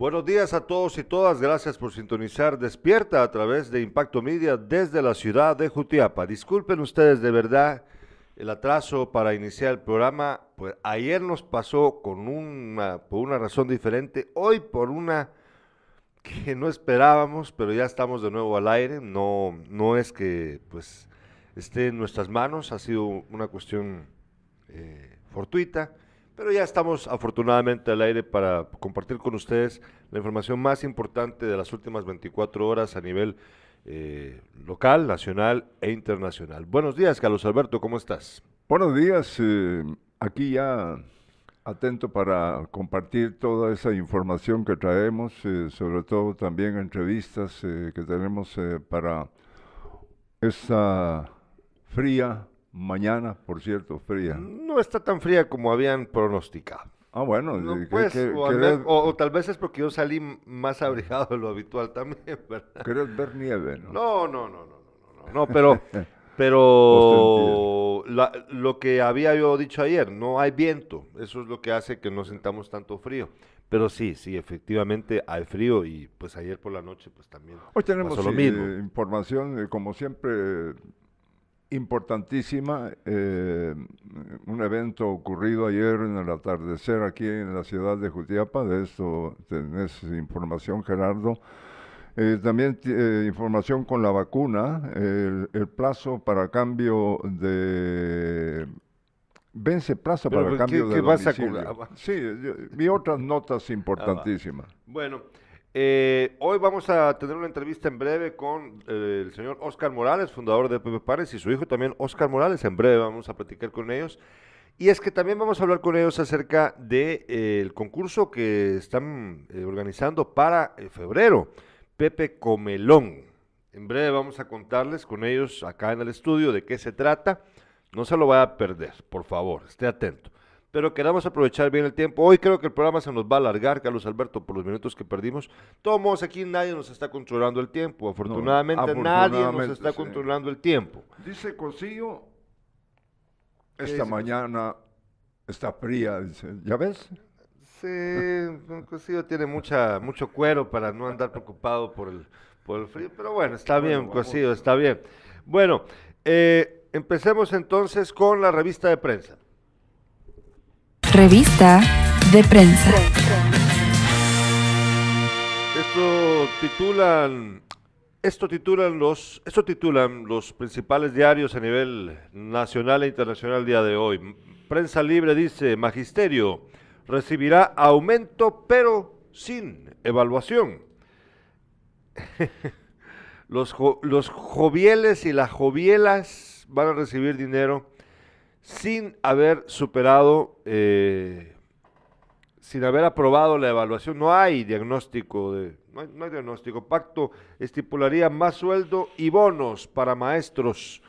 Buenos días a todos y todas, gracias por sintonizar Despierta a través de Impacto Media desde la ciudad de Jutiapa. Disculpen ustedes de verdad el atraso para iniciar el programa, pues ayer nos pasó con una, por una razón diferente, hoy por una que no esperábamos, pero ya estamos de nuevo al aire, no, no es que pues esté en nuestras manos, ha sido una cuestión eh, fortuita pero ya estamos afortunadamente al aire para compartir con ustedes la información más importante de las últimas 24 horas a nivel eh, local, nacional e internacional. Buenos días, Carlos Alberto, ¿cómo estás? Buenos días, eh, aquí ya atento para compartir toda esa información que traemos, eh, sobre todo también entrevistas que tenemos para esta fría Mañana, por cierto, fría. No está tan fría como habían pronosticado. Ah, bueno. pues, o, tal vez es porque yo salí más abrigado de lo habitual también, ¿verdad? ¿Querés ver nieve, no? No, no, no, no, no, no, no pero, pero lo que había yo dicho ayer, no hay viento, eso es lo que hace que no sintamos tanto frío. Pero sí, sí, efectivamente hay frío y pues ayer por la noche pues también. Hoy tenemos lo mismo. información, eh, como siempre, importantísima, eh, un evento ocurrido ayer en el atardecer aquí en la ciudad de Jutiapa, de esto tenés información Gerardo. Eh, también eh, información con la vacuna, el, plazo para cambio de... Vence plazo para cambio de domicilio. Sí, vi otras notas importantísimas. bueno, eh, hoy vamos a tener una entrevista en breve con eh, el señor Oscar Morales, fundador de Pepe Pares, y su hijo también, Oscar Morales. En breve vamos a platicar con ellos. Y es que también vamos a hablar con ellos acerca del de, eh, concurso que están organizando para febrero, Pepe Comelón. En breve vamos a contarles con ellos acá en el estudio de qué se trata. No se lo vaya a perder, por favor, esté atento pero queramos aprovechar bien el tiempo. Hoy creo que el programa se nos va a alargar, Carlos Alberto, por los minutos que perdimos. Todos aquí nadie nos está controlando el tiempo. Afortunadamente, nadie nos está controlando el tiempo. Dice Cosillo, esta mañana está fría, dice. ¿Ya ves? Sí, Cosillo tiene mucha, mucho cuero para no andar preocupado por el, por el frío, pero bueno, está bien, Cosillo, está bien. Bueno, eh, empecemos entonces con la revista de prensa. Revista de prensa. Esto titulan, esto titulan los, titulan los principales diarios a nivel nacional e internacional día de hoy. Prensa Libre dice, Magisterio recibirá aumento pero sin evaluación. los, los jovieles y las jovielas van a recibir dinero sin haber superado, eh, sin haber aprobado la evaluación. No hay diagnóstico, de, no hay, diagnóstico. Pacto estipularía más sueldo y bonos para maestros.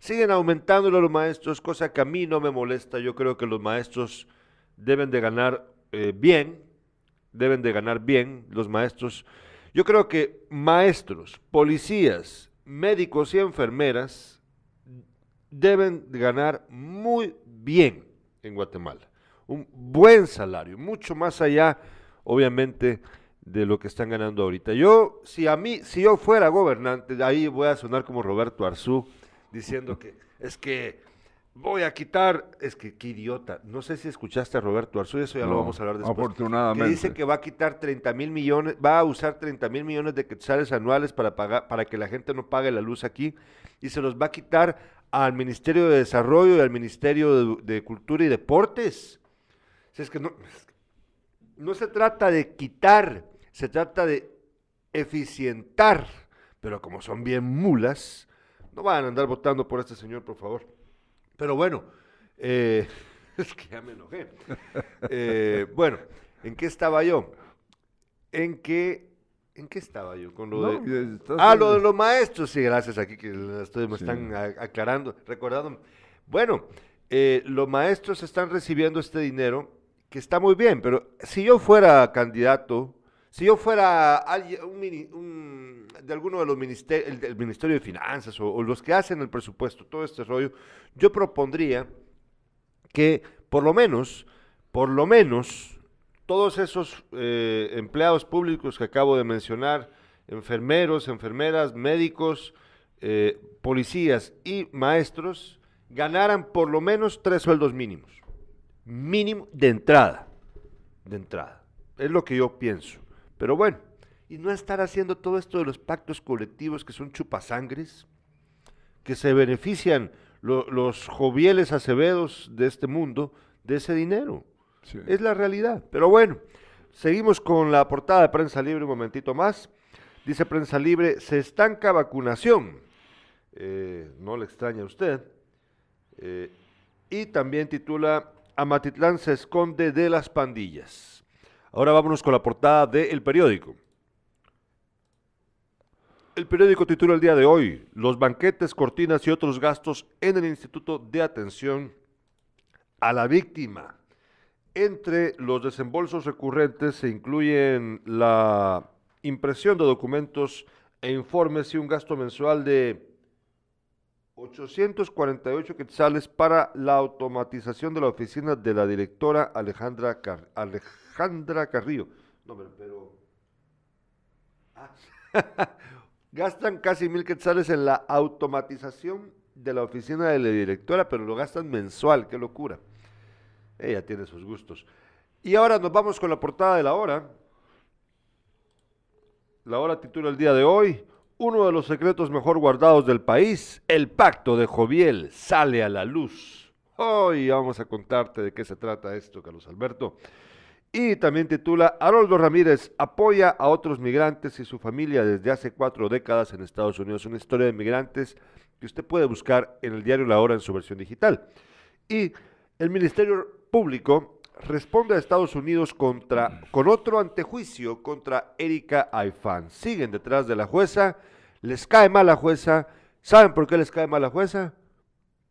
Siguen aumentando los maestros, cosa que a mí no me molesta. Yo creo que los maestros deben de ganar eh, bien, deben de ganar bien los maestros. Yo creo que maestros, policías, médicos y enfermeras deben ganar muy bien en Guatemala. Un buen salario, mucho más allá, obviamente, de lo que están ganando ahorita. Yo, si a mí, si yo fuera gobernante, ahí voy a sonar como Roberto Arzú, diciendo que es que voy a quitar, es que qué idiota, no sé si escuchaste a Roberto Arzú, eso ya lo vamos a hablar después. Afortunadamente. Que dice que va a quitar 30 mil millones, va a usar 30 mil millones de quetzales anuales para pagar, para que la gente no pague la luz aquí, y se los va a quitar al Ministerio de Desarrollo y al Ministerio de, Cultura y Deportes. es que no, no se trata de quitar, se trata de eficientar, pero como son bien mulas, no van a andar votando por este señor, por favor. Pero bueno, eh, es que ya me enojé. Eh, bueno, ¿en qué estaba yo? En que ¿En qué estaba yo? Con lo de... Ah, lo de los maestros, sí, gracias aquí que ustedes me están aclarando, recordando. Bueno, eh, los maestros están recibiendo este dinero, que está muy bien, pero si yo fuera candidato, si yo fuera un, de alguno de los ministerios, el, Ministerio de Finanzas o, los que hacen el presupuesto, todo este rollo, yo propondría que por lo menos, por lo menos, todos esos eh, empleados públicos que acabo de mencionar, enfermeros, enfermeras, médicos, eh, policías y maestros, ganaran por lo menos tres sueldos mínimos. Mínimo de entrada. De entrada. Es lo que yo pienso. Pero bueno, y no estar haciendo todo esto de los pactos colectivos que son chupasangres, que se benefician los jovieles acevedos de este mundo de ese dinero. Es la realidad. Pero bueno, seguimos con la portada de Prensa Libre un momentito más. Dice Prensa Libre, se estanca vacunación. Eh, no le extraña a usted. Eh, y también titula, Amatitlán se esconde de las pandillas. Ahora vámonos con la portada de El Periódico. El periódico titula el día de hoy, Los banquetes, cortinas y otros gastos en el Instituto de Atención a la Víctima. Entre los desembolsos recurrentes se incluyen la impresión de documentos e informes y un gasto mensual de 848 quetzales para la automatización de la oficina de la directora Alejandra, Alejandra Carrillo. No, pero... Ah, gastan casi mil quetzales en la automatización de la oficina de la directora, pero lo gastan mensual, qué locura. Ella tiene sus gustos. Y ahora nos vamos con la portada de la hora. La hora titula el día de hoy, uno de los secretos mejor guardados del país, el pacto de Joviel, sale a la luz. Hoy vamos a contarte de qué se trata esto, Carlos Alberto. Y también titula, Haroldo Ramírez apoya a otros migrantes y su familia desde hace cuatro décadas en Estados Unidos. Una historia de migrantes que usted puede buscar en el diario La Hora en su versión digital. Y el Ministerio Público responde a Estados Unidos contra, con otro antejuicio contra Erika Aifán. Siguen detrás de la jueza, les cae mal la jueza. ¿Saben por qué les cae mal la jueza?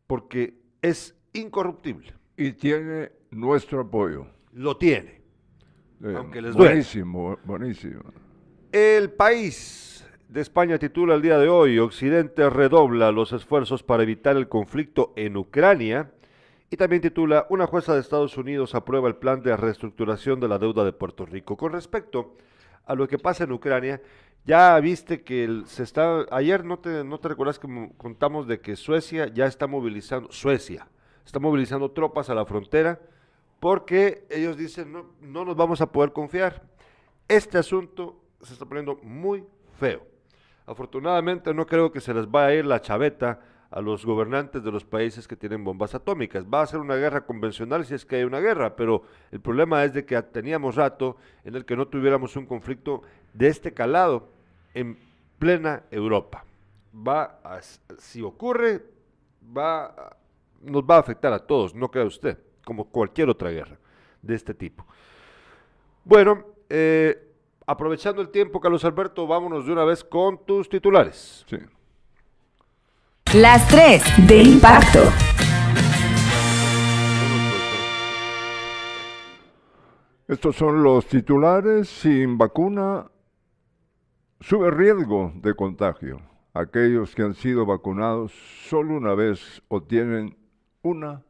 Porque es incorruptible. Y tiene nuestro apoyo. Lo tiene. Eh, aunque les buenísimo, buenísimo. El país de España titula el día de hoy, Occidente redobla los esfuerzos para evitar el conflicto en Ucrania y también titula, una jueza de Estados Unidos aprueba el plan de reestructuración de la deuda de Puerto Rico. Con respecto a lo que pasa en Ucrania, ya viste que se está, ayer no te, no te recuerdas que contamos de que Suecia ya está movilizando, Suecia, está movilizando tropas a la frontera porque ellos dicen no, no nos vamos a poder confiar. Este asunto se está poniendo muy feo. Afortunadamente no creo que se les vaya a ir la chaveta a los gobernantes de los países que tienen bombas atómicas. Va a ser una guerra convencional si es que hay una guerra, pero el problema es de que teníamos rato en el que no tuviéramos un conflicto de este calado en plena Europa. Va si ocurre, va nos va a afectar a todos, no crea usted, como cualquier otra guerra de este tipo. Bueno, eh, aprovechando el tiempo, Carlos Alberto, vámonos de una vez con tus titulares. Sí. Las tres de impacto. Estos son los titulares. Sin vacuna sube riesgo de contagio. Aquellos que han sido vacunados solo una vez o tienen una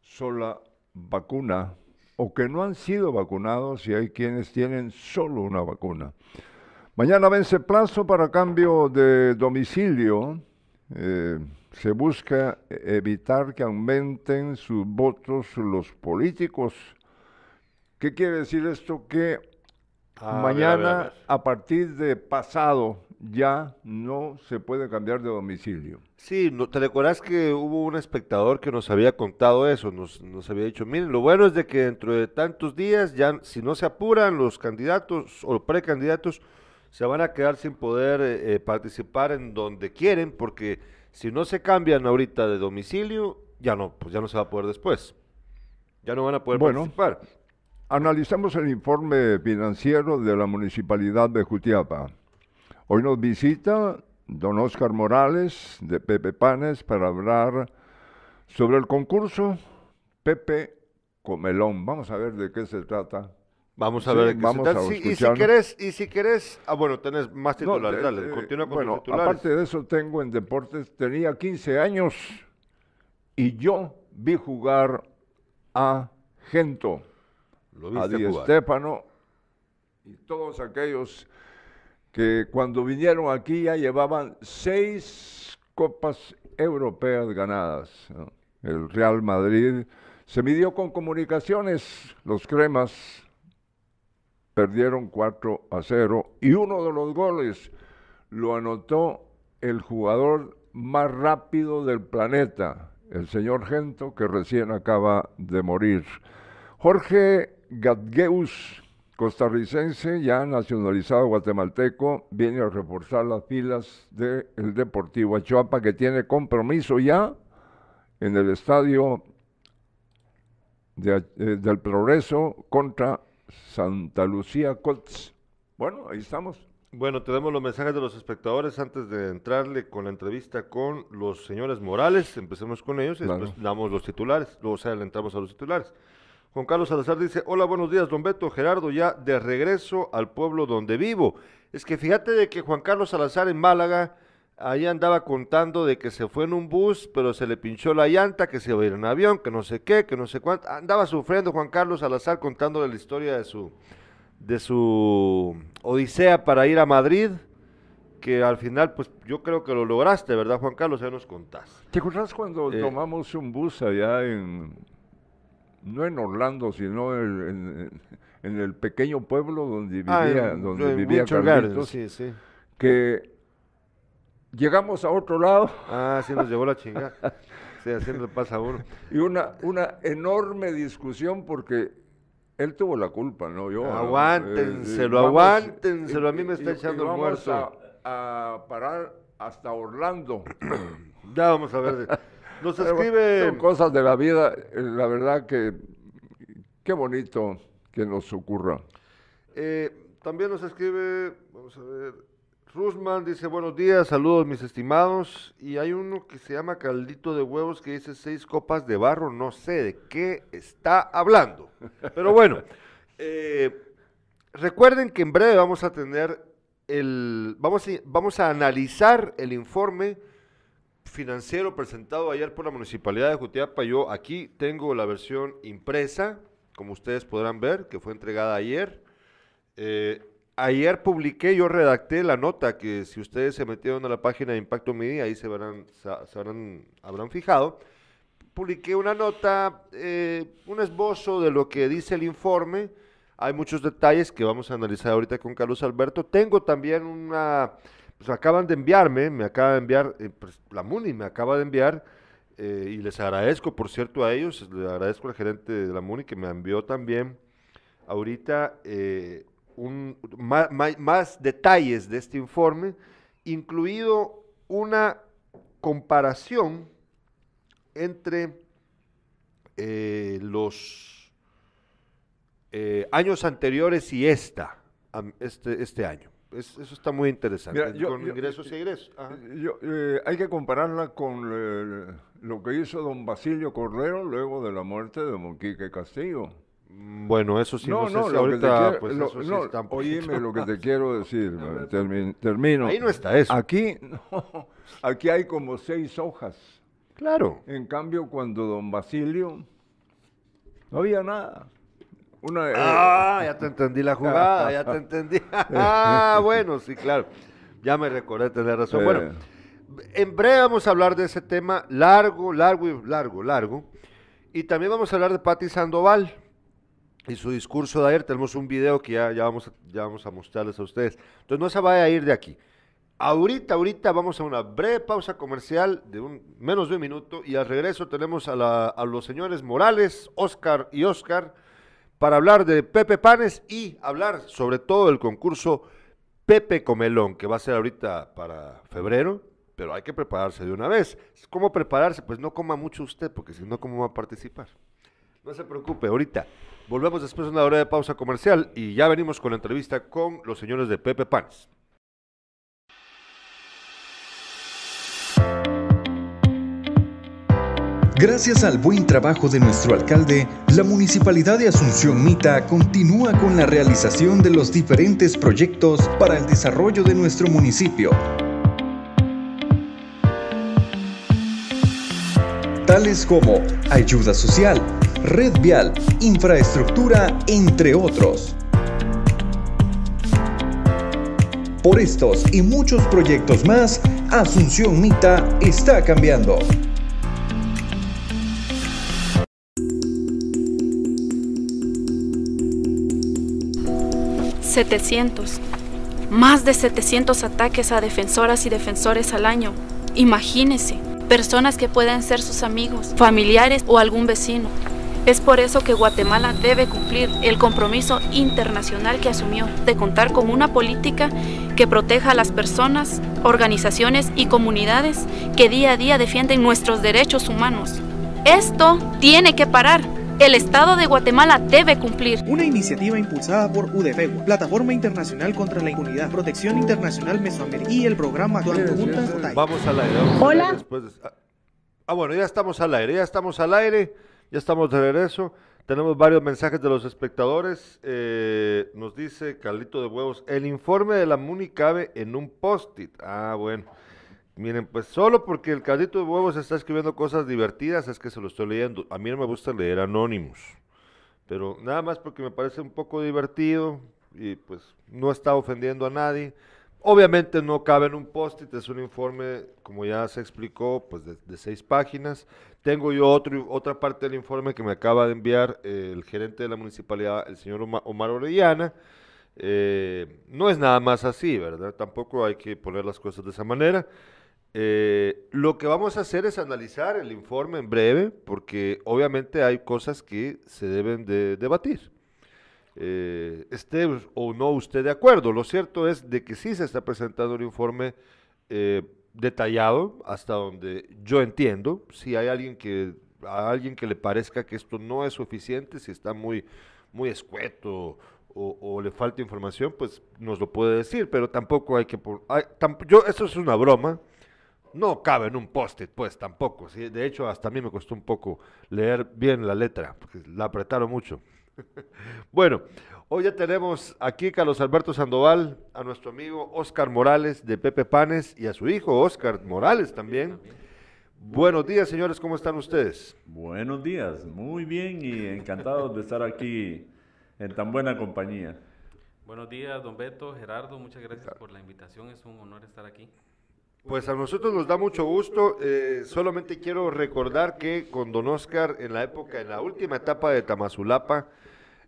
sola vacuna o que no han sido vacunados y hay quienes tienen solo una vacuna. Mañana vence plazo para cambio de domicilio eh, se busca evitar que aumenten sus votos los políticos. ¿Qué quiere decir esto? Que mañana, a, partir de pasado, ya no se puede cambiar de domicilio. Sí, no, te recuerdas que hubo un espectador que nos había contado eso, nos, nos, había dicho, miren, lo bueno es de que dentro de tantos días, ya si no se apuran los candidatos o precandidatos, se van a quedar sin poder eh, eh, participar en donde quieren, porque si no se cambian ahorita de domicilio, ya no, pues ya no se va a poder después. Ya no van a poder bueno, participar. Analizamos el informe financiero de la Municipalidad de Jutiapa. Hoy nos visita don Oscar Morales de Pepe Panes para hablar sobre el concurso Pepe Comelón. Vamos a ver de qué se trata. Vamos a ver. Vamos a y si querés, y si querés, ah bueno, tenés más titulares, dale, eh, continúa con bueno, titulares. aparte de eso tengo en deportes, tenía 15 años y yo vi jugar a Gento, a Di jugar. Stéfano y todos aquellos que cuando vinieron aquí ya llevaban seis copas europeas ganadas. ¿no? El Real Madrid se midió con comunicaciones, los cremas perdieron 4 a 0 y uno de los goles lo anotó el jugador más rápido del planeta, el señor Gento, que recién acaba de morir. Jorge Gatgeus, costarricense, ya nacionalizado guatemalteco, viene a reforzar las filas del Deportivo Achuapa, que tiene compromiso ya en el estadio eh, del Progreso contra Santa Lucía Colts. Bueno, ahí estamos. Bueno, tenemos los mensajes de los espectadores antes de entrarle con la entrevista con los señores Morales. Empecemos con ellos y Claro. después damos los titulares. Luego, o sea, le entramos a los titulares. Juan Carlos Salazar dice, hola, buenos días, don Beto, Gerardo, ya de regreso al pueblo donde vivo. Es que fíjate de que Juan Carlos Salazar en Málaga, ahí andaba contando de que se fue en un bus, pero se le pinchó la llanta, que se iba a ir en avión, que no sé qué, que no sé cuánto. Andaba sufriendo Juan Carlos Salazar contándole la historia de su, de su odisea para ir a Madrid, que al final, pues yo creo que lo lograste, ¿verdad, Juan Carlos? Ya nos contás. ¿Te acuerdas cuando Eh, tomamos un bus allá en, no en Orlando, sino en, en- en el pequeño pueblo donde vivía, Ah, en- donde en vivía Garden, Carlitos, Sí, sí. que llegamos a otro lado Ah, sí nos llevó la chingada. Sí, así le pasa a uno. y una, una enorme discusión porque él tuvo la culpa, no yo. Aguántenselo, vamos, aguántenselo, a mí me está y- y echando el vamos muerto. A, a parar hasta Orlando. Ya vamos a ver. Nos escribe... Son cosas de la vida, eh, la verdad que qué bonito que nos ocurra. Eh, también nos escribe, vamos a ver, Rusman dice, buenos días, saludos mis estimados. Y hay uno que se llama Caldito de Huevos que dice seis copas de barro, no sé de qué está hablando. Pero bueno, eh, recuerden que en breve vamos a tener el, vamos a, vamos a analizar el informe financiero presentado ayer por la Municipalidad de Jutiapa. Yo aquí tengo la versión impresa, como ustedes podrán ver, que fue entregada ayer. Eh, ayer publiqué, yo redacté la nota que si ustedes se metieron a la página de Impacto Media, ahí se verán, se habrán, habrán fijado. Publiqué una nota, eh, un esbozo de lo que dice el informe. Hay muchos detalles que vamos a analizar ahorita con Carlos Alberto. Tengo también una, pues acaban de enviarme, me acaba de enviar, eh, pues, la MUNI me acaba de enviar, eh, y les agradezco, por cierto, a ellos, le agradezco al gerente de la MUNI que me envió también ahorita un, más, detalles de este informe, incluido una comparación entre eh, los eh, años anteriores y esta, este, este año. Es- eso está muy interesante. Mira, yo- con yo- ingresos y egresos. Eh, hay que compararla con eh, lo que hizo don Basilio Cordero luego de la muerte de Monquique Castillo. Mm, Bueno, eso sí, no, sé si que te ahorita, quiero- pues lo- eso sí no, está oíme lo que te quiero decir, termino. Ahí no está eso. Aquí, no, aquí hay como seis hojas. Claro. En cambio, cuando don Basilio, no había nada. Una, eh, Ah, ya te entendí la jugada, ya te entendí. Ah, bueno, sí, claro. Ya me recordé tener razón. Eh. Bueno, en breve vamos a hablar de ese tema largo, largo y largo, largo. Y también vamos a hablar de Patti Sandoval y su discurso de ayer. Tenemos un video que ya, ya, vamos, ya vamos a mostrarles a ustedes. Entonces no se vaya a ir de aquí. Ahorita, ahorita vamos a una breve pausa comercial de un, menos de un minuto y al regreso tenemos a, la- a los señores Morales, Oscar y Oscar para hablar de Pepe Panes y hablar sobre todo del concurso Pepe Comelón, que va a ser ahorita para febrero, pero hay que prepararse de una vez. ¿Cómo prepararse? Pues no coma mucho usted, porque si no, ¿cómo va a participar? No se preocupe, ahorita volvemos después de una hora de pausa comercial y ya venimos con la entrevista con los señores de Pepe Panes. Gracias al buen trabajo de nuestro alcalde, la Municipalidad de Asunción Mita continúa con la realización de los diferentes proyectos para el desarrollo de nuestro municipio. Tales como ayuda social, red vial, infraestructura, entre otros. Por estos y muchos proyectos más, Asunción Mita está cambiando. 700. Más de 700 ataques a defensoras y defensores al año. Imagínese, personas que pueden ser sus amigos, familiares o algún vecino. Es por eso que Guatemala debe cumplir el compromiso internacional que asumió de contar con una política que proteja a las personas, organizaciones y comunidades que día a día defienden nuestros derechos humanos. Esto tiene que parar. El Estado de Guatemala debe cumplir. Una iniciativa impulsada por UDFEGO, Plataforma Internacional contra la Impunidad, Protección Internacional Mesoamericana y el programa Vamos al aire. Hola. ah, bueno, ya estamos al aire, ya estamos al aire, ya estamos de regreso. Tenemos varios mensajes de los espectadores. Eh, nos dice Carlito de Huevos, el informe de la MUNI cabe en un post-it. Ah, bueno. Miren, pues solo porque el Caldito de Huevos está escribiendo cosas divertidas es que se lo estoy leyendo. A mí no me gusta leer anónimos, pero nada más porque me parece un poco divertido y pues no está ofendiendo a nadie. Obviamente no cabe en un post-it, es un informe, como ya se explicó, pues de, seis páginas. Tengo yo otra parte del informe que me acaba de enviar eh, el gerente de la municipalidad, el señor Omar, Orellana. Eh, no es nada más así, ¿verdad? Tampoco hay que poner las cosas de esa manera. Eh, lo que vamos a hacer es analizar el informe en breve, porque obviamente hay cosas que se deben de debatir. Esté o no usted de acuerdo. Lo cierto es de que sí se está presentando un informe detallado, hasta donde yo entiendo. Si hay alguien que a alguien que le parezca que esto no es suficiente, si está muy, muy escueto o, le falta información, pues nos lo puede decir, pero tampoco hay que... Por, yo, esto es una broma, no cabe en un post-it, pues tampoco. ¿sí? De hecho, hasta a mí me costó un poco leer bien la letra, porque la apretaron mucho. bueno, hoy ya tenemos aquí Carlos Alberto Sandoval, a nuestro amigo Oscar Morales de Pepe Panes y a su hijo Oscar Morales también. Buenos días, señores, ¿cómo están ustedes? Buenos días, muy bien y encantados de estar aquí en tan buena compañía. Buenos días, don Beto, Gerardo, muchas gracias por la invitación, es un honor estar aquí. Pues a nosotros nos da mucho gusto. Eh, solamente quiero recordar que con Don Oscar, en la época, en la última etapa de Tamazulapa,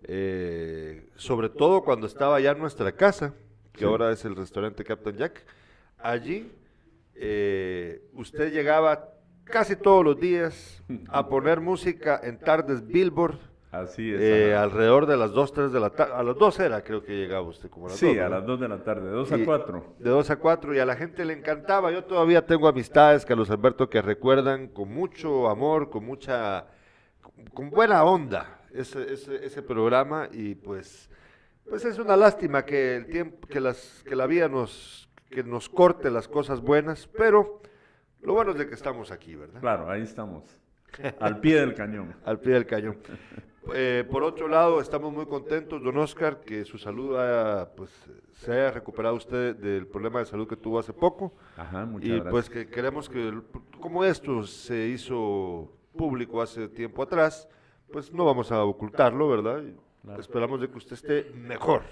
eh, sobre todo cuando estaba ya en nuestra casa, que ahora es el restaurante Captain Jack, allí eh, usted llegaba casi todos los días a poner música en tardes Billboard Así es. Eh, alrededor de las 2, 3 de la tarde. A las 2 era, creo que llegaba usted. Como a las sí, a las 2 de la tarde, de 2 a 4. De 2 a 4, y a la gente le encantaba. Yo todavía tengo amistades, Carlos Alberto, que recuerdan con mucho amor, con mucha. con buena onda ese, ese, ese programa, y pues. Pues es una lástima que el tiempo, que, las, que la vida nos, que nos corte las cosas buenas, pero lo bueno es de que estamos aquí, ¿verdad? Claro, ahí estamos. Al pie del cañón. Al pie del cañón. Eh, por otro lado, estamos muy contentos, don Oscar, que su salud pues, se haya recuperado usted del problema de salud que tuvo hace poco. Ajá, muchas y pues que queremos que, como esto se hizo público hace tiempo atrás, pues no vamos a ocultarlo, ¿verdad? Esperamos de que usted esté mejor.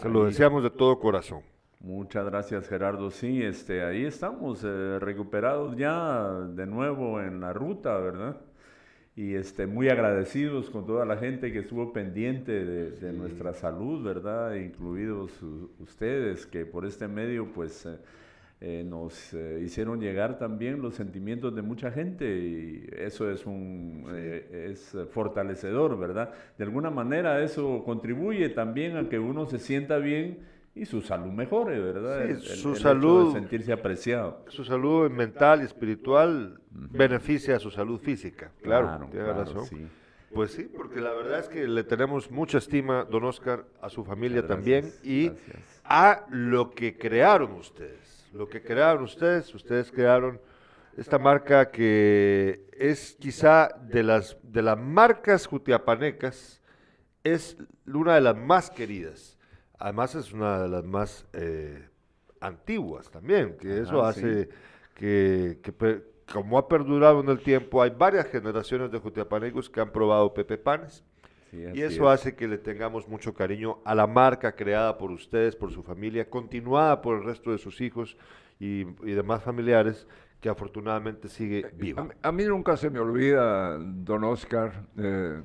Se lo deseamos de todo corazón. Muchas gracias Gerardo. Sí, este, ahí estamos eh, recuperados ya de nuevo en la ruta, ¿verdad? y este, muy agradecidos con toda la gente que estuvo pendiente de, nuestra salud, ¿verdad? Incluidos ustedes, que por este medio, pues, eh, eh, nos hicieron llegar también los sentimientos de mucha gente y eso es, un, es fortalecedor, ¿verdad? De alguna manera eso contribuye también a que uno se sienta bien y su salud mejore, ¿verdad? Sí, su salud. sentirse apreciado. Su salud mental y espiritual beneficia a su salud física, claro, tiene razón. Pues sí, porque la verdad es que le tenemos mucha estima, don Oscar, a su familia también y a lo que crearon ustedes. Lo que crearon ustedes, ustedes crearon esta marca que es quizá de las, de las marcas jutiapanecas, es una de las más queridas Además es una de las más eh, antiguas también, que eso hace que, como ha perdurado en el tiempo, hay varias generaciones de jutiapanecos que han probado Pepe Panes. Sí, Y eso es. hace que le tengamos mucho cariño a la marca creada por ustedes, por su familia, continuada por el resto de sus hijos y, y demás familiares, que afortunadamente sigue A viva. mí, a mí nunca se me olvida, don Oscar, eh,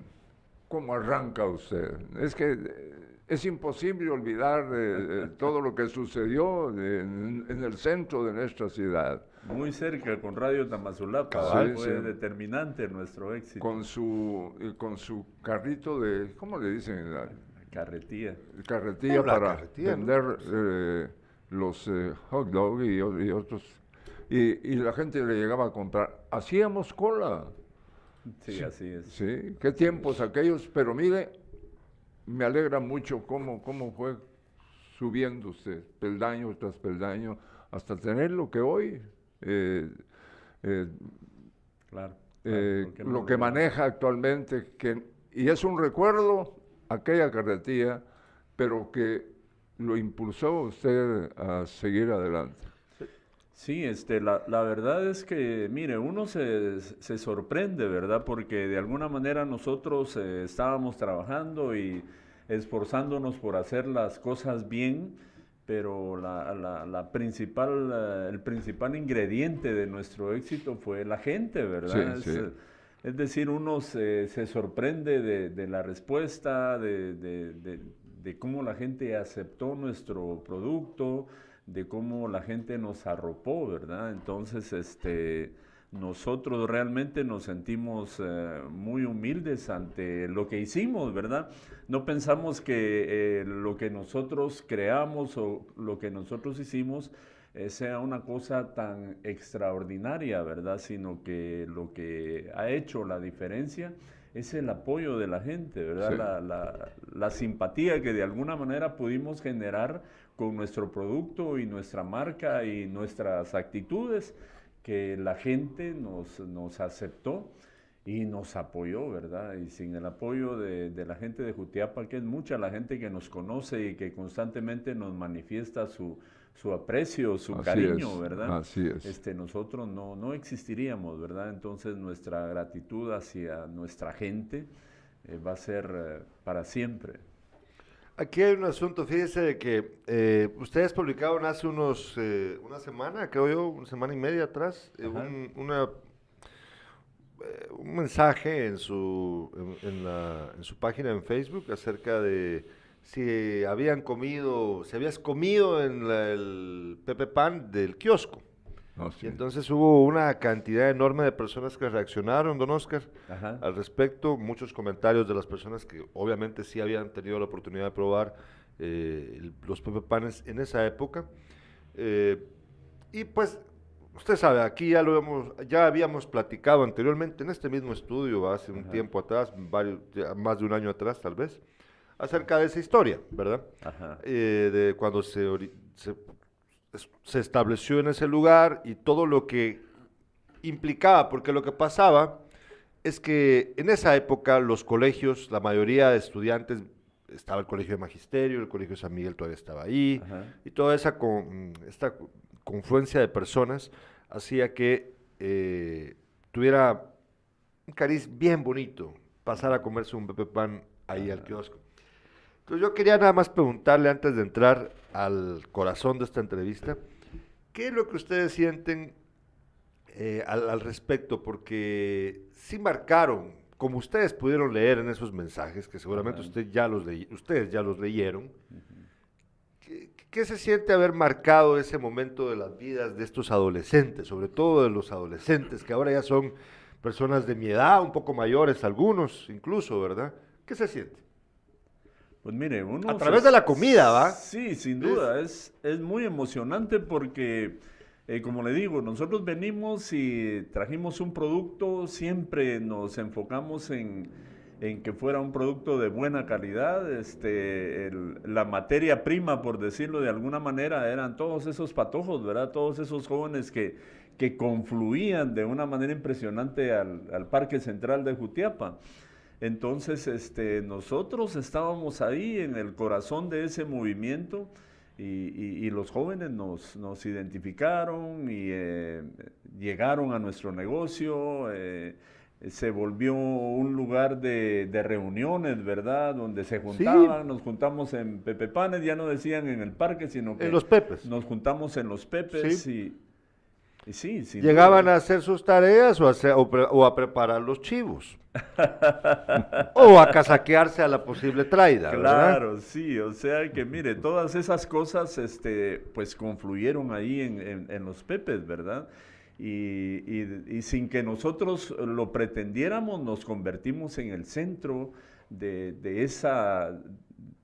cómo arranca usted. Es que eh, es imposible olvidar eh, eh, todo lo que sucedió en, en el centro de nuestra ciudad, Muy cerca con Radio Tamazulapa, fue sí. determinante en nuestro éxito. con su, con su carrito de, ¿cómo le dicen? La Carretilla. carretilla La para carretilla, ¿no? vender eh, los eh, hot dogs y, otros. Y, y la gente le llegaba a comprar. Hacíamos cola. Sí, así es. Sí, qué tiempos aquellos, pero mire, me alegra mucho cómo, cómo fue subiendo usted, peldaño tras peldaño, hasta tener lo que hoy, eh, eh, Claro. eh, claro, lo que maneja actualmente, que, y es un recuerdo aquella carretilla, pero que lo impulsó usted a seguir adelante. Sí, este, la, la verdad es que, mire, uno se, se sorprende, ¿verdad? Porque de alguna manera nosotros eh, estábamos trabajando y esforzándonos por hacer las cosas bien, pero la, la- la principal, eh, el principal ingrediente de nuestro éxito fue la gente, ¿verdad? Sí, es, sí. es decir, uno se, se sorprende de, de la respuesta, de- de- de cómo la gente aceptó nuestro producto, de cómo la gente nos arropó, ¿verdad? Entonces, este, nosotros realmente nos sentimos eh, muy humildes ante lo que hicimos, ¿verdad? No pensamos que eh, lo que nosotros creamos o lo que nosotros hicimos eh, sea una cosa tan extraordinaria, ¿verdad? Sino que lo que ha hecho la diferencia es el apoyo de la gente, ¿verdad? Sí. La, la- la simpatía que de alguna manera pudimos generar con nuestro producto y nuestra marca y nuestras actitudes, que la gente nos, nos aceptó y nos apoyó, ¿verdad? Y sin el apoyo de, de la gente de Jutiapa, que es mucha la gente que nos conoce y que constantemente nos manifiesta su, su aprecio, su Así cariño, es, ¿verdad? así es. Este, nosotros no, no existiríamos, ¿verdad? Entonces nuestra gratitud hacia nuestra gente eh, va a ser eh, para siempre. Aquí hay un asunto, fíjese de que eh, ustedes publicaron hace unos, eh, una semana, creo yo, una semana y media atrás, eh, un, una, eh, un mensaje en su, en, en la- en su página en Facebook acerca de si habían comido, si habías comido en la- el Pepe Pan del kiosco. Sí. Y entonces hubo una cantidad enorme de personas que reaccionaron, don Oscar, Ajá. al respecto. Muchos comentarios de las personas que obviamente sí habían tenido la oportunidad de probar eh, el- los Pepe Panes en esa época. Eh, y pues, usted sabe, aquí ya lo hemos, ya habíamos platicado anteriormente en este mismo estudio, hace un tiempo atrás, varios, ya más de un año atrás tal vez, acerca de esa historia, ¿verdad? Ajá. eh, de cuando se, se, se estableció en ese lugar y todo lo que implicaba, porque lo que pasaba es que en esa época los colegios, la mayoría de estudiantes, estaba el colegio de magisterio, el colegio de San Miguel todavía estaba ahí, Ajá. y toda esa con, esta confluencia de personas hacía que eh, tuviera un cariz bien bonito pasar a comerse un pepe pan ahí al kiosco. Entonces yo quería nada más preguntarle antes de entrar al corazón de esta entrevista, ¿qué es lo que ustedes sienten eh, al, al respecto? Porque sí marcaron, como ustedes pudieron leer en esos mensajes, que seguramente usted ya los ustedes ya los leyeron, ¿qué, qué se siente haber marcado ese momento de las vidas de estos adolescentes, sobre todo de los adolescentes, que ahora ya son personas de mi edad, un poco mayores, algunos incluso, ¿verdad? ¿Qué se siente? Pues mire, uno... A se- través de la comida, ¿va? Sí, sin duda, es, es muy emocionante porque, eh, como le digo, nosotros venimos y trajimos un producto, siempre nos enfocamos en, en que fuera un producto de buena calidad, este, el- la materia prima, por decirlo de alguna manera, eran todos esos patojos, ¿verdad? Todos esos jóvenes que, que confluían de una manera impresionante al, al Parque Central de Jutiapa. Entonces, este, nosotros estábamos ahí en el corazón de ese movimiento Y, y- y los jóvenes nos, nos identificaron y eh, llegaron a nuestro negocio. eh, se volvió un lugar de, de reuniones, ¿verdad? Donde se juntaban, nos juntamos en Pepe Panes, ya no decían en el parque, sino que En los Pepes. nos juntamos en los Pepes y sí, Llegaban a hacer sus tareas o a, hacer- o pre- o a preparar los chivos. o a casaquearse a la posible traida, ¿verdad? Claro, sí, o sea que mire, todas esas cosas, este, pues confluyeron ahí en, en- en los Pepes, ¿verdad? Y, y- y sin que nosotros lo pretendiéramos, nos convertimos en el centro de, de esa,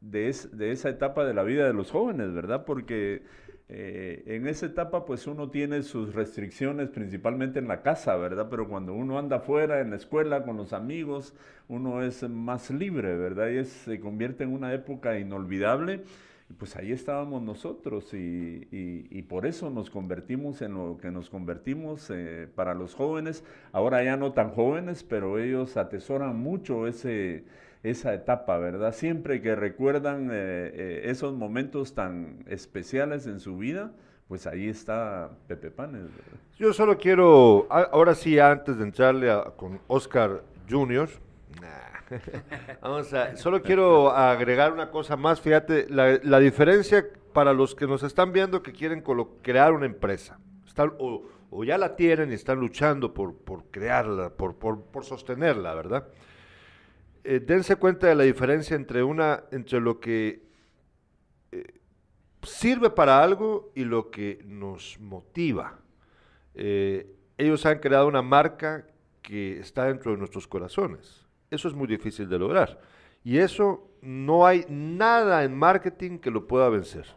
de, es- de esa etapa de la vida de los jóvenes, ¿verdad? Porque eh, en esa etapa pues uno tiene sus restricciones principalmente en la casa, ¿verdad? Pero cuando uno anda afuera, en la escuela, con los amigos, uno es más libre, ¿verdad? Y es- se convierte en una época inolvidable. Pues ahí estábamos nosotros y por eso nos convertimos en lo que nos convertimos eh, para los jóvenes, ahora ya no tan jóvenes, pero ellos atesoran mucho ese, esa etapa, ¿verdad? Siempre que recuerdan eh, eh, esos momentos tan especiales en su vida, pues ahí está Pepe Panes. Yo solo quiero, ahora sí, antes de entrarle a- con Oscar Junior, nah, vamos a, solo quiero agregar una cosa más, fíjate, la, diferencia para los que nos están viendo que quieren crear una empresa, o, o ya la tienen y están luchando por, por crearla, por, por, por sostenerla, ¿verdad? Eh, dense cuenta de la diferencia entre, una, entre lo que sirve para algo y lo que nos motiva. Eh, ellos han creado una marca que está dentro de nuestros corazones. Eso es muy difícil de lograr. Y eso no hay nada en marketing que lo pueda vencer.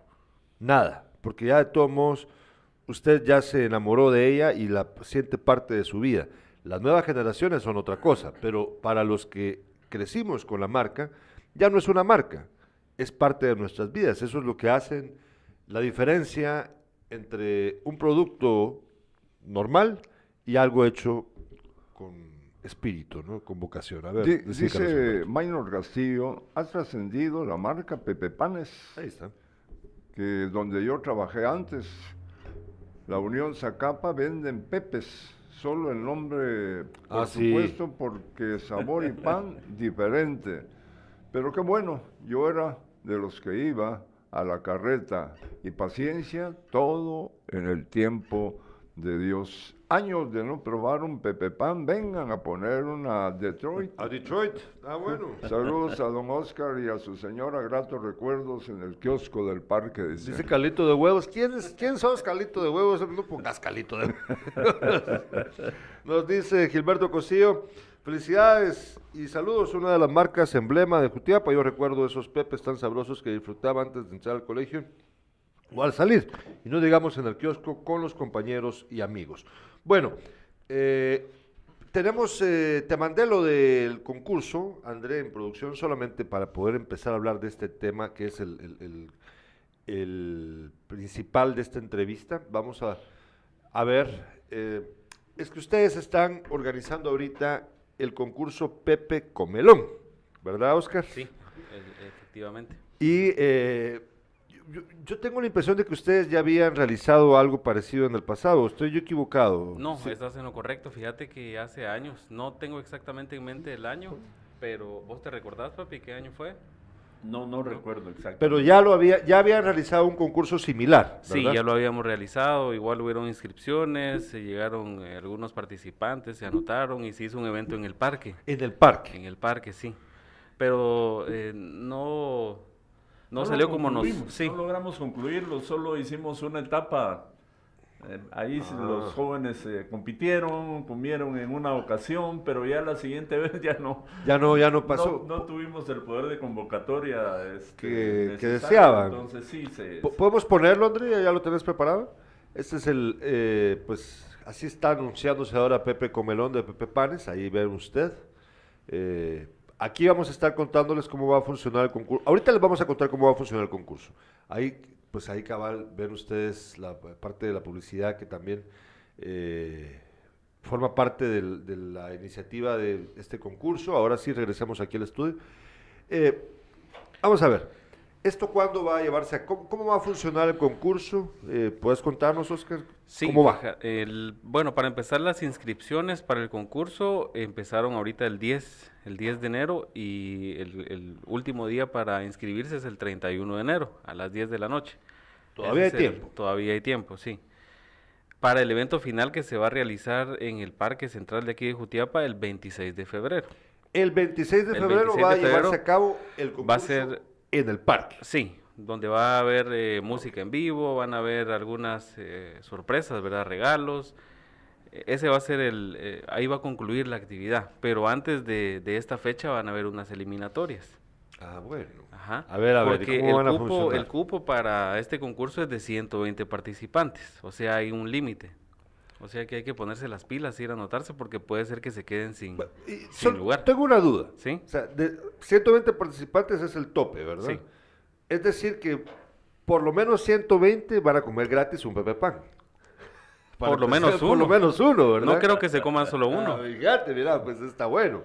Nada. Porque ya de todos modos, usted ya se enamoró de ella y la siente parte de su vida. Las nuevas generaciones son otra cosa, pero para los que crecimos con la marca, ya no es una marca, es parte de nuestras vidas. Eso es lo que hacen la diferencia entre un producto normal y algo hecho con espíritu, ¿no? con vocación. A ver, dice. Maynor Castillo, ha trascendido la marca Pepe Panes, Ahí está. que donde yo trabajé antes, la Unión Zacapa venden pepes, solo el nombre, por Ah, sí. supuesto, porque sabor y pan diferente. Pero qué bueno, yo era de los que iba a la carreta y paciencia, todo en el tiempo de Dios. Años de no probar un Pepe Pan, vengan a poner una Detroit. A Detroit. Ah, bueno. Saludos a don Oscar y a su señora, gratos recuerdos en el kiosco del parque. Dice. Dice Calito de Huevos. ¿Quién, es, ¿Quién sos Calito de Huevos? No pongas Calito de Huevos. Nos dice Gilberto Cosillo. Felicidades y saludos. Una de las marcas emblema de Jutiapa. Yo recuerdo esos pepes tan sabrosos que disfrutaba antes de entrar al colegio o al salir. Y no digamos en el kiosco con los compañeros y amigos. Bueno, eh, tenemos, eh, te mandé lo del concurso, André, en producción, solamente para poder empezar a hablar de este tema que es el, el- el- el principal de esta entrevista. Vamos a, a ver, eh, es que ustedes están organizando ahorita el concurso Pepe Comelón, ¿verdad, Oscar? Sí, e- efectivamente. Y eh, yo, yo tengo la impresión de que ustedes ya habían realizado algo parecido en el pasado. ¿Estoy yo equivocado? No, Sí. estás en lo correcto. Fíjate que hace años, no tengo exactamente en mente el año, pero ¿vos te recordás, papi, qué año fue? No, no recuerdo exactamente. Pero ya lo había, ya habían realizado un concurso similar. Sí, ya lo habíamos realizado, igual hubieron inscripciones, se llegaron eh, algunos participantes, se anotaron y se hizo un evento en el parque. En el parque. En el parque, sí. Pero eh, no, no, salió como nos... Sí, No logramos concluirlo, solo hicimos una etapa. eh, ahí Ah. los jóvenes eh, compitieron, comieron en una ocasión, pero ya la siguiente vez ya no. Ya no, ya no pasó. No, no tuvimos el poder de convocatoria este, Que- deseaban. Entonces sí, se, ¿Podemos ponerlo, André? ¿Ya lo tenés preparado? Este es el, eh, pues, así está anunciándose ahora Pepe Comelón de Pepe Panes, ahí ven usted. Aquí vamos a estar contándoles cómo va a funcionar el concurso. Ahorita les vamos a contar cómo va a funcionar el concurso. Ahí, pues ahí cabal, ven ustedes la parte de la publicidad que también eh, forma parte de la iniciativa de este concurso. Ahora sí, regresamos aquí al estudio. Eh, vamos a ver. ¿Esto cuándo va a llevarse a cómo, cómo va a funcionar el concurso? Eh, ¿Puedes contarnos, Oscar? Sí, ¿Cómo va? el- bueno, para empezar las inscripciones para el concurso empezaron ahorita el 10, el 10 de enero y el, el último día para inscribirse es el 31 de enero a las 10 de la noche. Todavía Ese hay el- tiempo. Todavía hay tiempo, sí. Para el evento final que se va a realizar en el Parque Central de aquí de Jutiapa el 26 de febrero. El 26 de febrero 26 va a llevarse a cabo el concurso va a ser- en el parque. Sí, donde va a haber eh, música en vivo, van a haber algunas eh, sorpresas, ¿verdad? Regalos. Eh, Ese va a ser el, eh, ahí va a concluir la actividad, pero antes de, de esta fecha van a haber unas eliminatorias. Ah, bueno. Ajá. A ver, a ver, ¿y Porque cómo van a cupo, funcionar? el cupo para este concurso es de 120 participantes, o sea, hay un límite. O sea que hay que ponerse las pilas, ir a anotarse, porque puede ser que se queden sin, Y sin son- lugar. Tengo una duda. ¿Sí? O sea, de 120 participantes es el tope, ¿verdad? Sí. Es decir, que por lo menos 120 van a comer gratis un Pepe Pan. Para Por lo menos Por lo uno. menos uno, ¿verdad? No creo que se coman solo uno. Ah, fíjate, mira, pues está bueno.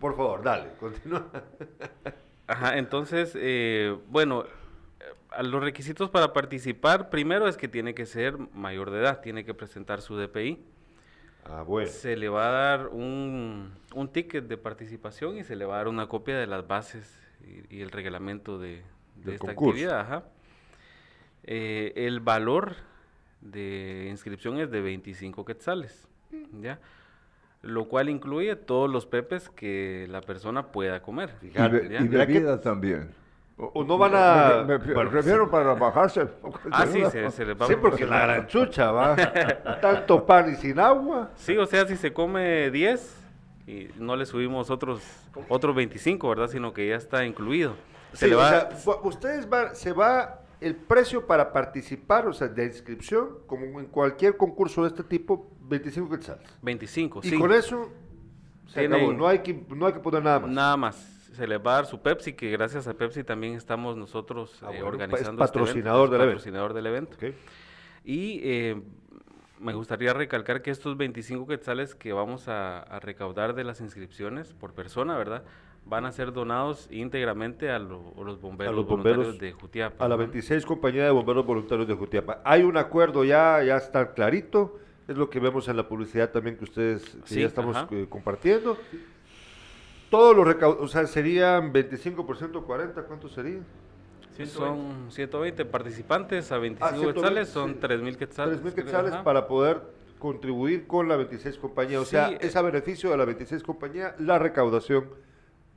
Por favor, dale, continúa. Ajá, entonces, eh, bueno, los requisitos para participar, primero es que tiene que ser mayor de edad, tiene que presentar su DPI. Ah, bueno. Se le va a dar un, un ticket de participación y se le va a dar una copia de las bases y, y el reglamento de, de Del esta concurso. actividad. Ajá. Eh, el valor de inscripción es de 25 quetzales, ¿ya? Lo cual incluye todos los pepes que la persona pueda comer. Y, ¿ya? y Mira que- bebida también. O no van a- Me, me- me bueno, refiero para bajarse. Ah, sí, se, se les va a Sí, porque la gran chucha, va. Tanto pan y sin agua. Sí, o sea, si se come 10 y no le subimos otros otros 25, ¿verdad? Sino que ya está incluido. Se Sí, le o va sea, fu- ustedes van, se va el precio para participar, o sea, de inscripción, como en cualquier concurso de este tipo, 25 quetzales. 25, Y sí. con eso se Tienen- acabó, no hay que, no hay que poner nada más. Nada más. Se les va a dar su Pepsi, que gracias a Pepsi también estamos nosotros Ah, eh, bueno, organizando. es este evento, patrocinador es del evento. patrocinador del evento. Y eh, me gustaría recalcar que estos 25 quetzales que vamos a, a recaudar de las inscripciones por persona, ¿verdad? Van a ser donados íntegramente a, lo- a los bomberos, los voluntarios bomberos, de Jutiapa. A la ¿no? 26 Compañía de Bomberos Voluntarios de Jutiapa. Hay un acuerdo ya, ya está clarito. Es lo que vemos en la publicidad también que ustedes que Sí, ya estamos ajá. eh, compartiendo. Todos los recaudos, o sea, serían 25%, 40, ¿cuánto sería? Son 120 participantes a 25 Ah, 120, quetzales, son sí. 3.000 quetzales. 3 mil creo, quetzales ajá. para poder contribuir con la 26 compañía. O sea, Sí, eh. es a beneficio de la 26 compañía la recaudación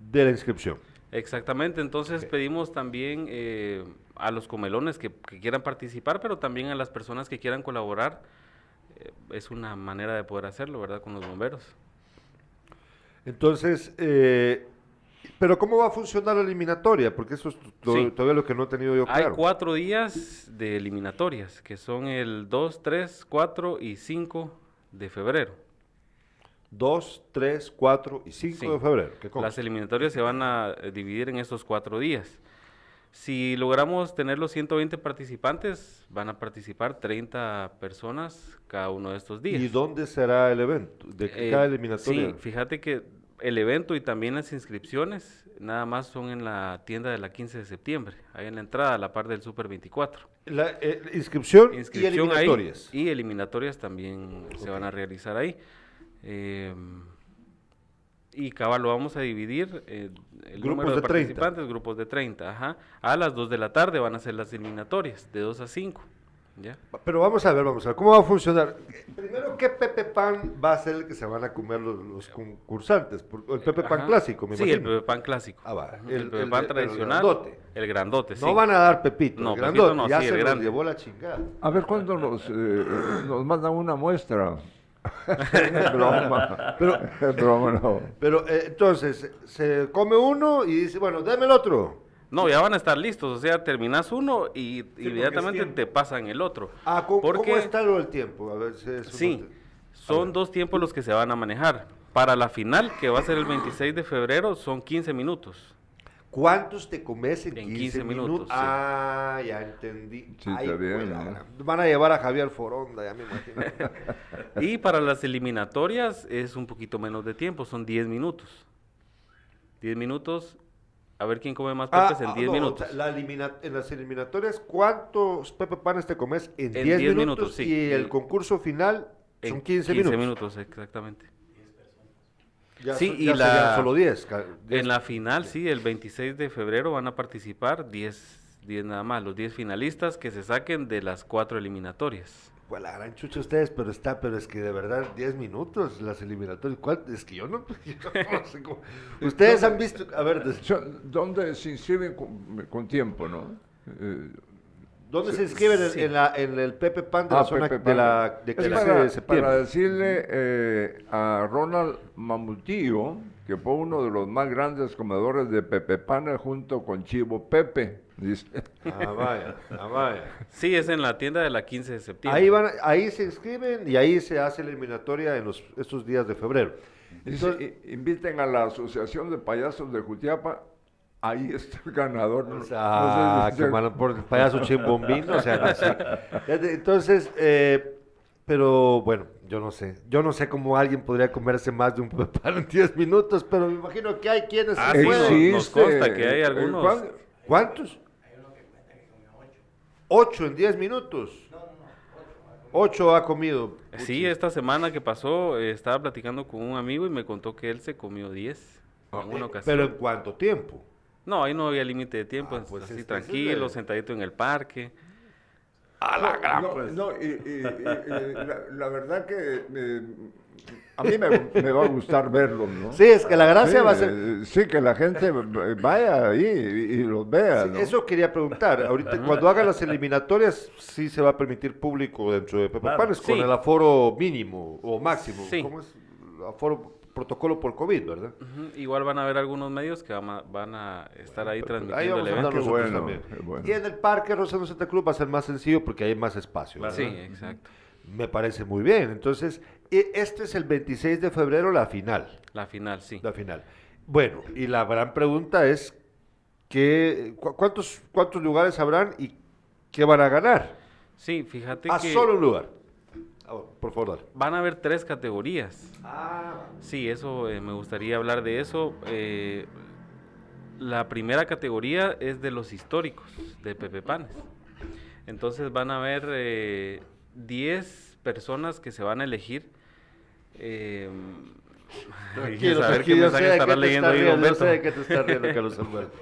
de la inscripción. Exactamente, entonces Ok. pedimos también eh, a los comelones que, que quieran participar, pero también a las personas que quieran colaborar. eh, es una manera de poder hacerlo, ¿verdad? Con los bomberos. Entonces, eh, pero ¿cómo va a funcionar la eliminatoria? Porque eso es Sí. todavía lo que no he tenido yo Hay claro. cuatro días de eliminatorias, que son el 2, 3, 4 y 5 de febrero. 2, 3, 4 y 5 Sí. de febrero. ¿Qué Las eliminatorias se van a eh, dividir en estos cuatro días. Si logramos tener los 120 participantes, van a participar 30 personas cada uno de estos días. ¿Y dónde será el evento? ¿De Eh, cada eliminatoria? Sí, fíjate que el evento y también las inscripciones nada más son en la tienda de la 15 de septiembre, ahí en la entrada, a la par del Super 24. La eh, inscripción, Inscripción y ahí eliminatorias. y eliminatorias también se van a realizar ahí. Eh, y cabal, lo vamos a dividir, eh, el Grupos número de, de 30. participantes, grupos de 30, ajá. A las 2 de la tarde van a ser las eliminatorias, de 2 a 5, ¿ya? Pero vamos a ver, vamos a ver, ¿cómo va a funcionar? Primero, ¿qué Pepe Pan va a ser el que se van a comer los, los concursantes? El Pepe Pan Ajá. clásico, me Sí, el imagino. Pepe Pan clásico. Ah, va, el- El, Pepe el Pan pero el tradicional. grandote. El grandote, sí. No van a dar Pepito, No, el Pepito grandote, no, ya sí, se el grande. llevó la chingada. A ver cuándo nos, eh, nos mandan una muestra. Es broma. Pero, Es broma, no. pero eh, entonces, se come uno y dice, bueno, dame el otro. No, ya van a estar listos, o sea, terminas uno y inmediatamente es te pasan el otro. Ah, ¿cómo, cómo Porque- está lo del tiempo? A ver si eso Sí, son dos tiempos los que se van a manejar. Para la final, que va a ser el 26 de febrero, son 15 minutos. ¿Cuántos te comes en, En 15, 15 minutos? minutos, sí. Ah, ya entendí. Sí, Ay, está bien, ¿no? Van a llevar a Javier Foronda, ya me imagino. Y para las eliminatorias es un poquito menos de tiempo, son 10 minutos. 10 minutos a ver quién come más Ah, pepes en ah, 10 no, minutos. o sea, la elimina- en las eliminatorias, ¿cuántos Pepe Panes te comes en 10 10 minutos? minutos, sí. Y el concurso final En son 15, 15 minutos. exactamente. Ya Sí, son- y ya la- solo 10. ca- 10. En la final, sí, el 26 de febrero van a participar 10, 10 nada más, los 10 finalistas que se saquen de las cuatro eliminatorias. Pues la gran chucha ustedes, pero está, pero es que de verdad 10 minutos las eliminatorias. ¿Cuál? Es que yo no, yo no sé cómo- Ustedes han visto, a ver, des- ¿Dónde se inscriben con, con tiempo, no? Eh, ¿dónde se inscriben en, sí. en la, en el Pepe Pan de ah, la zona Pepe de Pan. la de Es 15 para, de septiembre? para decirle eh, a Ronald Mamutillo, que fue uno de los más grandes comedores de Pepe Pana junto con Chivo Pepe, dice. Ah, vaya, ah, vaya. Sí, es en la tienda de la 15 de septiembre. Ahí van, ahí se inscriben y ahí se hace la eliminatoria en los, estos días de febrero. Dice, Entonces, "I- inviten a la Asociación de Payasos de Jutiapa, ahí está el ganador. no- o no sé sea, si que malo por el payaso chimbombino, o sea, no sé. Entonces, eh, pero bueno, yo no sé. Yo no sé cómo alguien podría comerse más de un Pan en 10 minutos, pero me imagino que hay quienes Ah, se sí, pueden. nos- consta que hay eh, algunos. ¿cuál? ¿Cuántos? Ocho en 10 minutos. Ocho ha comido. Sí, esta semana que pasó eh, estaba platicando con un amigo y me contó que él se comió 10 en una ocasión. Pero en cuánto tiempo? No, ahí no había límite de tiempo, Ah, es pues así tranquilo, sentadito en el parque. No, no, y, y- y- y la, la verdad que eh, a mí me, me va a gustar verlos, ¿no? Sí, es que la gracia Sí, va a ser. eh, Sí, que la gente vaya ahí y, y los vea, Sí, ¿no? Eso quería preguntar. Ahorita, cuando hagan las eliminatorias, sí se va a permitir público dentro de Pepe Claro. Panes con Sí. el aforo mínimo o máximo. Sí. ¿Cómo es? Aforo, protocolo por COVID, ¿verdad? Igual van a haber algunos medios que van a, van a estar ahí Ahí transmitiendo vamos el a andar evento. Bueno, también. qué bueno. Y en el Parque Rosendo Santa Cruz va a ser más sencillo porque hay más espacio. Claro. Sí, ¿verdad? exacto. Me parece muy bien. Entonces, e- este es el 26 de febrero, la final. La final, sí. La final. Bueno, y la gran pregunta es, ¿qué, cu- cuántos, ¿cuántos lugares habrán y qué van a ganar? Sí, fíjate A que solo un lugar. Ah, por favor, dale. van a haber tres categorías. Sí, eso eh, me gustaría hablar de eso. Eh, la primera categoría es de los históricos de Pepe Panes. Entonces van a haber eh, 10 personas que se van a elegir. Eh, Tranquilo, ver qué mensaje estará leyendo ahí, yo sé qué te estás riendo, Carlos Alberto.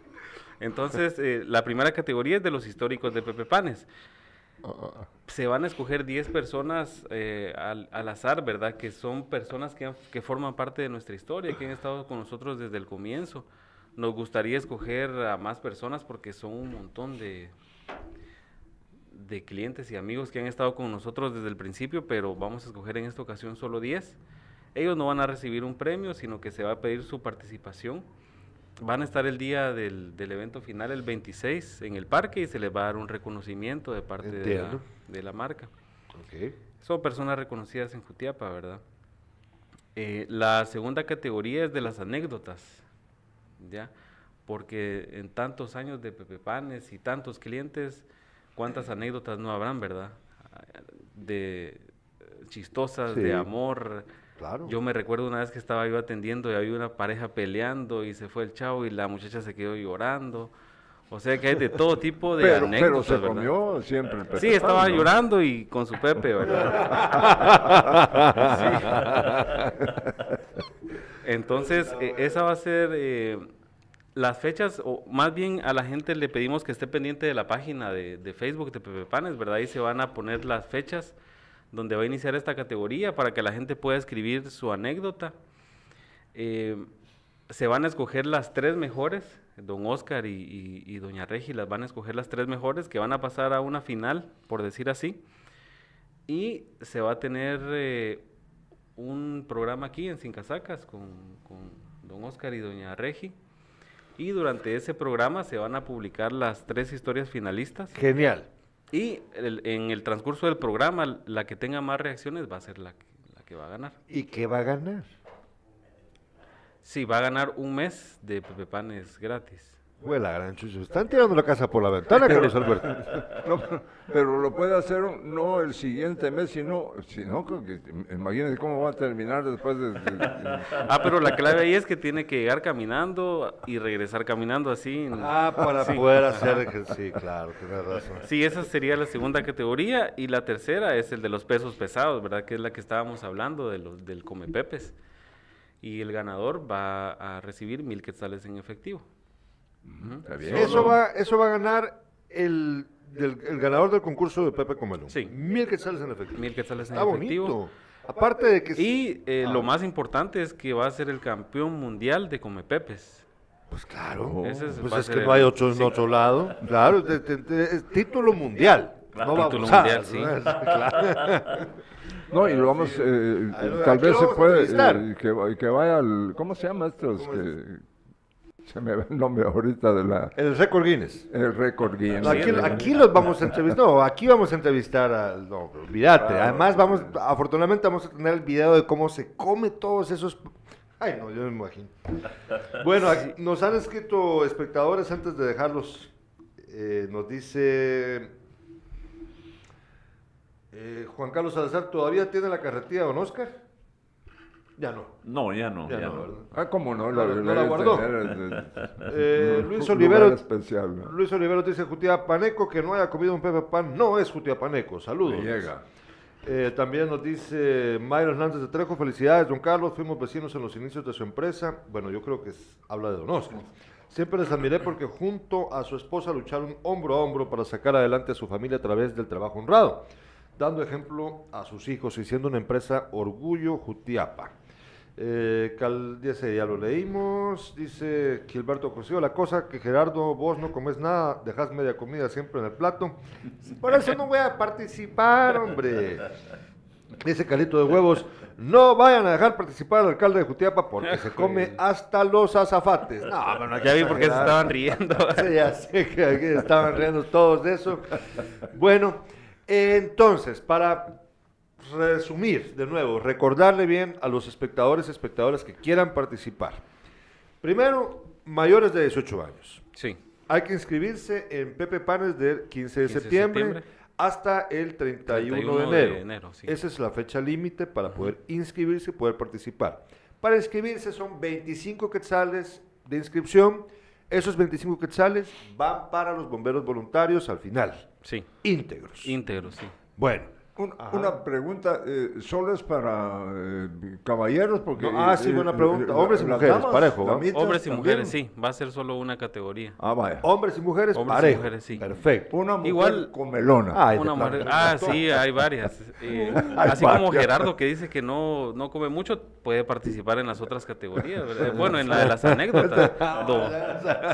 Entonces, eh, la primera categoría es de los históricos de Pepe Panes. Se van a escoger 10 personas eh, al, al azar, ¿verdad? Que son personas que, que forman parte de nuestra historia, que han estado con nosotros desde el comienzo. Nos gustaría escoger a más personas porque son un montón de, de clientes y amigos que han estado con nosotros desde el principio, pero vamos a escoger en esta ocasión solo 10. Ellos no van a recibir un premio, sino que se va a pedir su participación. Van a estar el día del, del evento final, el 26, en el parque y se les va a dar un reconocimiento de parte de la, de la marca. Son personas reconocidas en Jutiapa, ¿verdad? Eh, la segunda categoría es de las anécdotas, ¿ya? Porque en tantos años de Pepe Panes y tantos clientes, ¿cuántas anécdotas no habrán, verdad? De eh, chistosas, Sí. de amor. Claro. Yo me recuerdo una vez que estaba yo atendiendo y había una pareja peleando y se fue el chavo y la muchacha se quedó llorando. O sea que hay de todo tipo de pero, anécdotas, pero se ¿verdad? comió siempre el Sí, estaba llorando y con su Pepe, ¿verdad? Sí. Entonces, eh, esa va a ser eh, las fechas, o más bien a la gente le pedimos que esté pendiente de la página de, de Facebook de Pepe Panes, ¿verdad? Ahí se van a poner las fechas donde va a iniciar esta categoría para que la gente pueda escribir su anécdota. Eh, se van a escoger las tres mejores, don Oscar y, doña Regi las van a escoger las tres mejores que van a pasar a una final, por decir así. Y se va a tener eh, un programa aquí en Sin Casacas con, con don Oscar y doña Regi. Y durante ese programa se van a publicar las tres historias finalistas. Genial. Y el- en el transcurso del programa, la que tenga más reacciones va a ser la que, la que va a ganar. ¿Y qué va a ganar? Sí, va a ganar un mes de Pepe Panes gratis. Fue la gran chucha. Están tirando la casa por la ventana, Carlos Alberto. No, pero, pero lo puede hacer no el siguiente mes, sino, sino que, imagínense cómo va a terminar después de... de- de- Ah, pero la clave ahí es que tiene que llegar caminando y regresar caminando así. Ah, para Sí. poder hacer. que- Sí, claro, tienes razón. Sí, esa sería la segunda categoría y la tercera es el de los pesos pesados, ¿verdad? Que es la que estábamos hablando de los, del Come Pepes. Y el ganador va a recibir mil quetzales en efectivo. Bien. Eso va, eso va a ganar el, del- el ganador del concurso de Pepe Comelón. Sí. Mil quetzales en efectivo. Mil quetzales en Está efectivo. bonito. Aparte de que... Y eh, Ah. lo más importante es que va a ser el campeón mundial de Come Pepes. Pues claro. Ese es- pues va a es que el- no hay otro en sí. otro lado. Claro, te- te- te- es título mundial. No Título mundial, sí. ¿no? Claro. No, y lo vamos, eh, tal vez se puede, eh, que, que vaya al, ¿cómo se llama estos? ¿Cómo es? Que, se me va el nombre ahorita de la, El récord Guinness. el récord Guinness. No, aquí, aquí los vamos a entrevistar. No, aquí vamos a entrevistar a. No, olvídate. Claro. Además, vamos, afortunadamente, vamos a tener el video de cómo se come todos esos. Ay, no, yo me imagino. Bueno, aquí nos han escrito espectadores antes de dejarlos. eh, nos dice. eh, Juan Carlos Salazar, ¿todavía tiene la carretilla, don Oscar? Ya no. No, ya no, Ya ya, no, no. ¿verdad? Ah, cómo no, No, la, no la guardó. eh, Eh, Luis Olivero, especial. ¿no? Luis Olivero dice Jutiapaneco que no haya comido un pepe pan. No es Jutiapaneco. Saludos. Me llega. Eh, también nos dice Mayro Hernández de Trejo, felicidades, don Carlos, fuimos vecinos en los inicios de su empresa. Bueno, yo creo que es- habla de don Oscar. Siempre les admiré porque junto a su esposa lucharon hombro a hombro para sacar adelante a su familia a través del trabajo honrado, dando ejemplo a sus hijos y siendo una empresa Orgullo Jutiapa. Eh, ya lo leímos, dice Gilberto Cosío, la cosa que Gerardo, vos no comes nada, dejas media comida siempre en el plato. Por eso no voy a participar, hombre. Dice Calito de Huevos, no vayan a dejar participar al alcalde de Jutiapa porque se come hasta los azafates. No, bueno, Ya vi por qué se estaban riendo. Sí, ya sé que aquí estaban riendo todos de eso. Bueno, entonces, para resumir de nuevo, recordarle bien a los espectadores y espectadoras que quieran participar. Primero, mayores de 18 años. Sí. Hay que inscribirse en Pepe Panes del 15 de 15 de septiembre, septiembre. hasta el 31, 31 de de enero. enero, sí. Esa es la fecha límite para poder inscribirse y poder participar. Para inscribirse son 25 quetzales de inscripción. Esos 25 quetzales van para los bomberos voluntarios al final, Sí. íntegros. Íntegro, sí. bueno, Un- una pregunta, eh, ¿solo es para eh, caballeros? Porque, No, ah, sí, eh, buena eh, pregunta. la- Hombres y mujeres, damas, parejo, Hombres y también. mujeres, sí. Va a ser solo una categoría. Ah, vaya. hombres y mujeres, Hombres y mujeres, sí. Perfecto. Una mujer Igual- comelona. Ay, de Una mujer- ah, sí, hay varias. Eh, Hay así como. Gerardo que dice que no, no come mucho, puede participar en las otras categorías. ¿verdad? Bueno, en la de las anécdotas.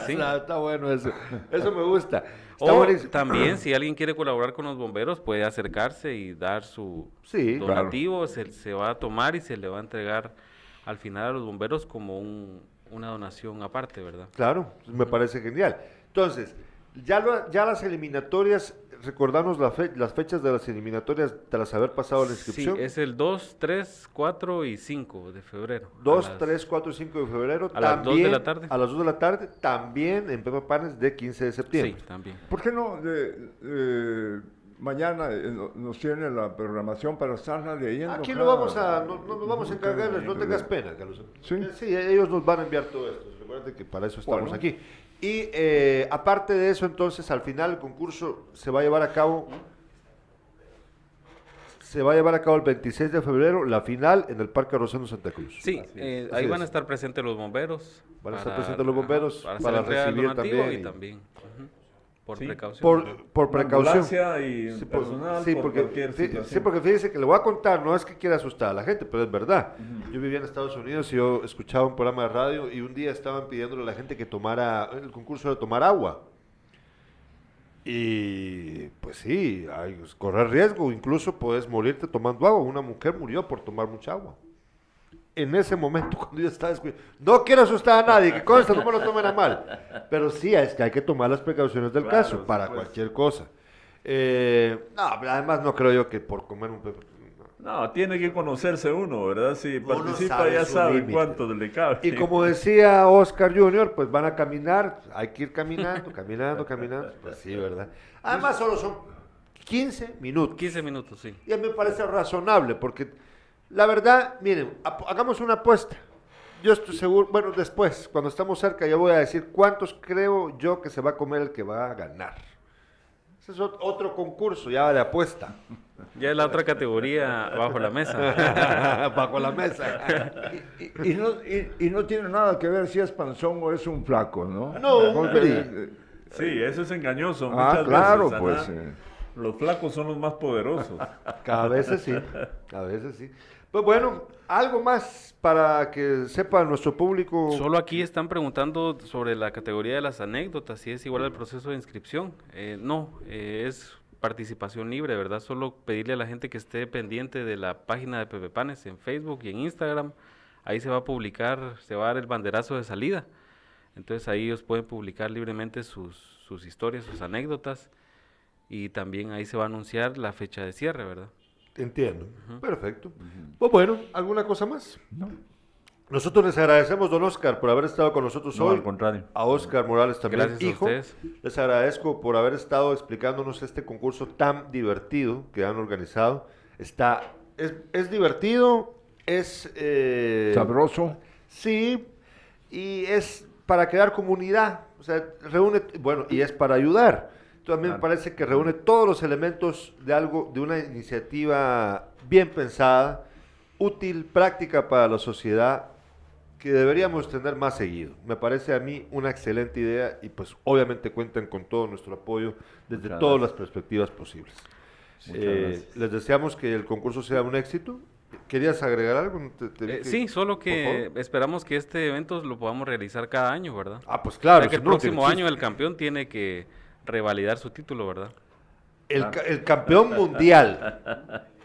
Sí. Está, está bueno eso. Eso me gusta. O buenísimo. también, si alguien quiere colaborar con los bomberos, puede acercarse y dar su Sí, donativo. Se, se va a tomar y se le va a entregar al final a los bomberos como un- una donación aparte, ¿verdad? Claro, me parece genial. Entonces, ya, lo- ya las eliminatorias, recordarnos la fe- las fechas de las eliminatorias tras haber pasado la Sí, inscripción. es el 2, 3, 4 y 5 de febrero. a 2, las- 3, 4 y 5 de febrero. a las dos de también- la tarde. A las 2 de la tarde, también en Pepe Panes de 15 de Sí, septiembre. también. ¿Por qué no de- eh, mañana eh, no- nos tiene la programación para estarla leyendo? Aquí cada- lo vamos a, no, no nos vamos a encargarles, no tengas pena, Carlos. Sí. Eh, Sí, ellos nos van a enviar todo esto. Recuerden que para eso estamos Bueno. aquí. Y eh, aparte de eso, entonces, al final el concurso se va a llevar a cabo. Se va a llevar a cabo el 26 de febrero, la final en el Parque Rosendo Santa Cruz. Sí, eh, ahí van a es. estar presentes los bomberos. Van a estar presentes los bomberos para, recibir donativo también y y- también. Por Sí. precaución. Por, por precaución. y Sí, por- personal sí, por porque, cualquier sí, situación. sí, porque fíjese que le voy a contar, no es que quiera asustar a la gente, pero es verdad. Yo vivía en Estados Unidos y yo escuchaba un programa de radio y un día estaban pidiéndole a la gente que tomara, el concurso de tomar agua. Y pues sí, hay correr riesgo, incluso puedes morirte tomando agua. Una mujer murió por tomar mucha agua. En ese momento, cuando yo estaba escuchando, no quiero asustar a nadie, que consta, no me lo tomen a mal. Pero sí, es que hay que tomar las precauciones del Claro, caso para cualquier cosa. Eh, no, pero además no creo yo que por comer un pepe. no. No, tiene que conocerse uno, ¿verdad? Si Uno participa sabe ya sabe cuánto le cabe. Y como decía Oscar Junior, pues van a caminar, hay que ir caminando, caminando, caminando. Pues sí, ¿verdad? Además solo son 15 minutos. 15 minutos, sí. Y a mí me parece razonable, porque la verdad, miren, hagamos una apuesta. Yo estoy seguro, bueno, después, cuando estamos cerca, yo voy a decir cuántos creo yo que se va a comer el que va a ganar. Ese es ot- otro concurso ya de apuesta. Ya es la otra categoría bajo la mesa. Bajo la mesa. Y, y no, y, y no tiene nada que ver si es panzón o es un flaco, ¿no? No, Porque, eh, Sí, eso es engañoso. Ah, muchas claro, veces, pues, eh. Los flacos son los más poderosos. A veces sí, a veces sí. Pues bueno, algo más para que sepa nuestro público. Solo aquí están preguntando sobre la categoría de las anécdotas, si es igual al proceso de inscripción. Eh, no, eh, es participación libre, ¿verdad? Solo pedirle a la gente que esté pendiente de la página de Pepe Panes en Facebook y en Instagram. Ahí se va a publicar, se va a dar el banderazo de salida. Entonces ahí ellos pueden publicar libremente sus, sus historias, sus anécdotas. Y también ahí se va a anunciar la fecha de cierre, ¿verdad? Entiendo. Perfecto. Pues bueno, ¿alguna cosa más? No. Nosotros les agradecemos, don Oscar, por haber estado con nosotros No, hoy. al contrario. A Oscar Morales también, Gracias a hijo. ustedes. Les agradezco por haber estado explicándonos este concurso tan divertido que han organizado. Está, es, es divertido, es... eh, Sabroso. Sí, y es para crear comunidad, o sea, reúne, bueno, y es para ayudar. Mí me parece que reúne todos los elementos de algo, de una iniciativa bien pensada, útil, práctica para la sociedad, que deberíamos tener más seguido. Me parece a mí una excelente idea y pues obviamente cuentan con todo nuestro apoyo desde Muchas todas gracias. las perspectivas posibles. Eh, les deseamos que el concurso sea un éxito. ¿Querías agregar algo? Te- te Eh, que- sí, solo que esperamos que este evento lo podamos realizar cada año, ¿verdad? Ah, pues claro. O sea que el no, próximo año el campeón tiene que revalidar su título, ¿verdad? El, el campeón mundial.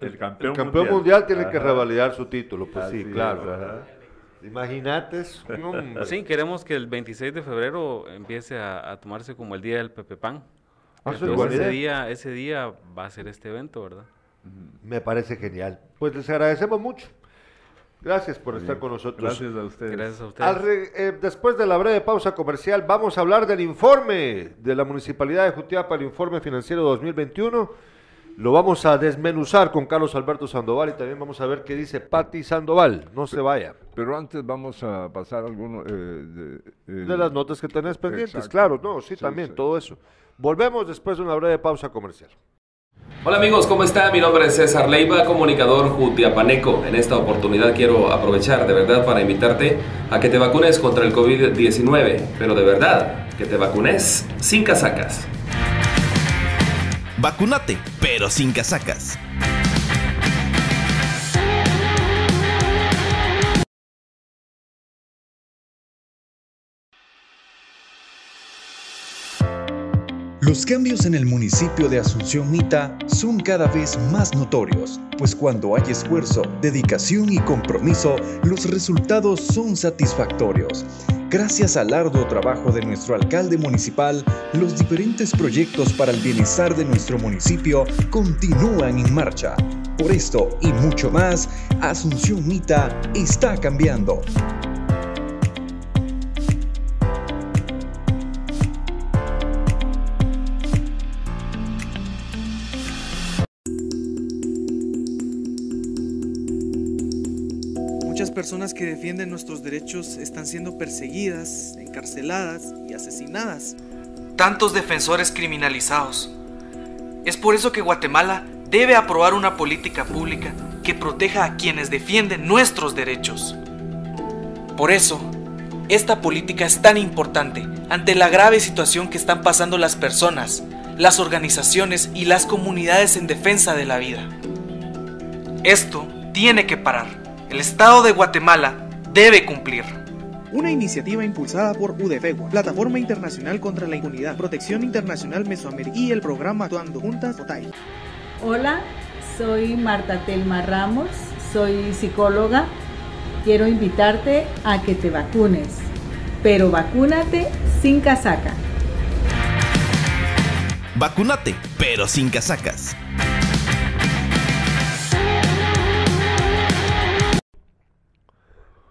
El campeón, El campeón mundial, tiene que revalidar su título. Pues Así sí, claro. Imagínate. es un hombre. Sí, queremos que el 26 de febrero empiece a, a tomarse como el día del Pepe Pan. Ah, eso Entonces, ese día, ese día va a ser este evento, ¿verdad? Me parece genial. Pues les agradecemos mucho. Gracias por estar con nosotros. Gracias a ustedes. Gracias a ustedes. Al re- eh, después de la breve pausa comercial, vamos a hablar del informe de la Municipalidad de Jutiapa, el informe financiero 2021. Lo vamos a desmenuzar con Carlos Alberto Sandoval y también vamos a ver qué dice Patti Sandoval. No se vaya. Pero antes vamos a pasar algunos eh, de, eh, De las notas que tenés pendientes, Exacto. claro, no, sí, Sí, también, sí. todo eso. Volvemos después de una breve pausa comercial. Hola amigos, ¿cómo están? Mi nombre es César Leiva, comunicador jutiapaneco. En esta oportunidad quiero aprovechar de verdad para invitarte a que te vacunes contra el COVID-19, pero de verdad, que te vacunes sin casacas. Vacunate, pero sin casacas. Los cambios en el municipio de Asunción Mita son cada vez más notorios, pues cuando hay esfuerzo, dedicación y compromiso, los resultados son satisfactorios. Gracias al arduo trabajo de nuestro alcalde municipal, los diferentes proyectos para el bienestar de nuestro municipio continúan en marcha. Por esto y mucho más, Asunción Mita está cambiando. Personas que defienden nuestros derechos están siendo perseguidas, encarceladas y asesinadas. tantos defensores criminalizados. Es por eso que Guatemala debe aprobar una política pública que proteja a quienes defienden nuestros derechos. Por eso, esta política es tan importante ante la grave situación que están pasando las personas, las organizaciones y las comunidades en defensa de la vida. Esto tiene que parar. El Estado de Guatemala debe cumplir. Una iniciativa impulsada por UDFEGUA, Plataforma Internacional contra la Impunidad, Protección Internacional Mesoamericana y el programa Actuando Juntas OTAI. Hola, soy Marta Telma Ramos, soy psicóloga. Quiero invitarte a que te vacunes, pero vacúnate sin casaca. Vacunate, pero sin casacas.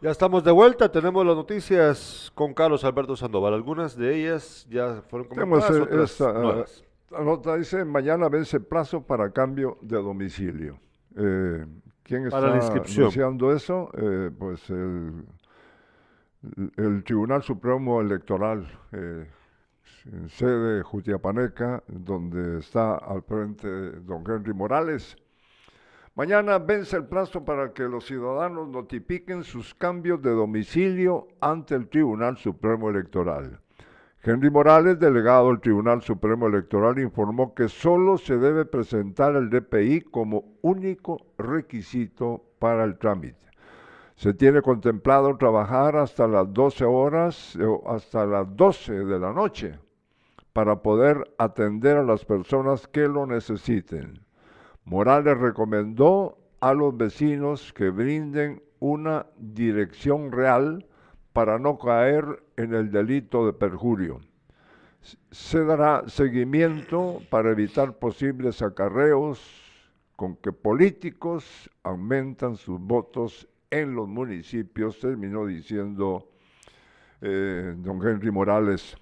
Ya estamos de vuelta, tenemos las noticias con Carlos Alberto Sandoval. Algunas de ellas ya fueron comentadas, otras esta, nuevas. la nota dice, mañana vence plazo para cambio de domicilio. Eh, ¿Quién está Para la inscripción. anunciando eso? Eh, pues el, el Tribunal Supremo Electoral eh, en sede Jutiapaneca, donde está al frente don Henry Morales. Mañana vence el plazo para que los ciudadanos notifiquen sus cambios de domicilio ante el Tribunal Supremo Electoral. Henry Morales, delegado del Tribunal Supremo Electoral, informó que solo se debe presentar el DPI como único requisito para el trámite. Se tiene contemplado trabajar hasta las 12 horas o hasta las 12 de la noche para poder atender a las personas que lo necesiten. Morales recomendó a los vecinos que brinden una dirección real para no caer en el delito de perjurio. Se dará seguimiento para evitar posibles acarreos con que políticos aumentan sus votos en los municipios, terminó diciendo eh, don Henry Morales.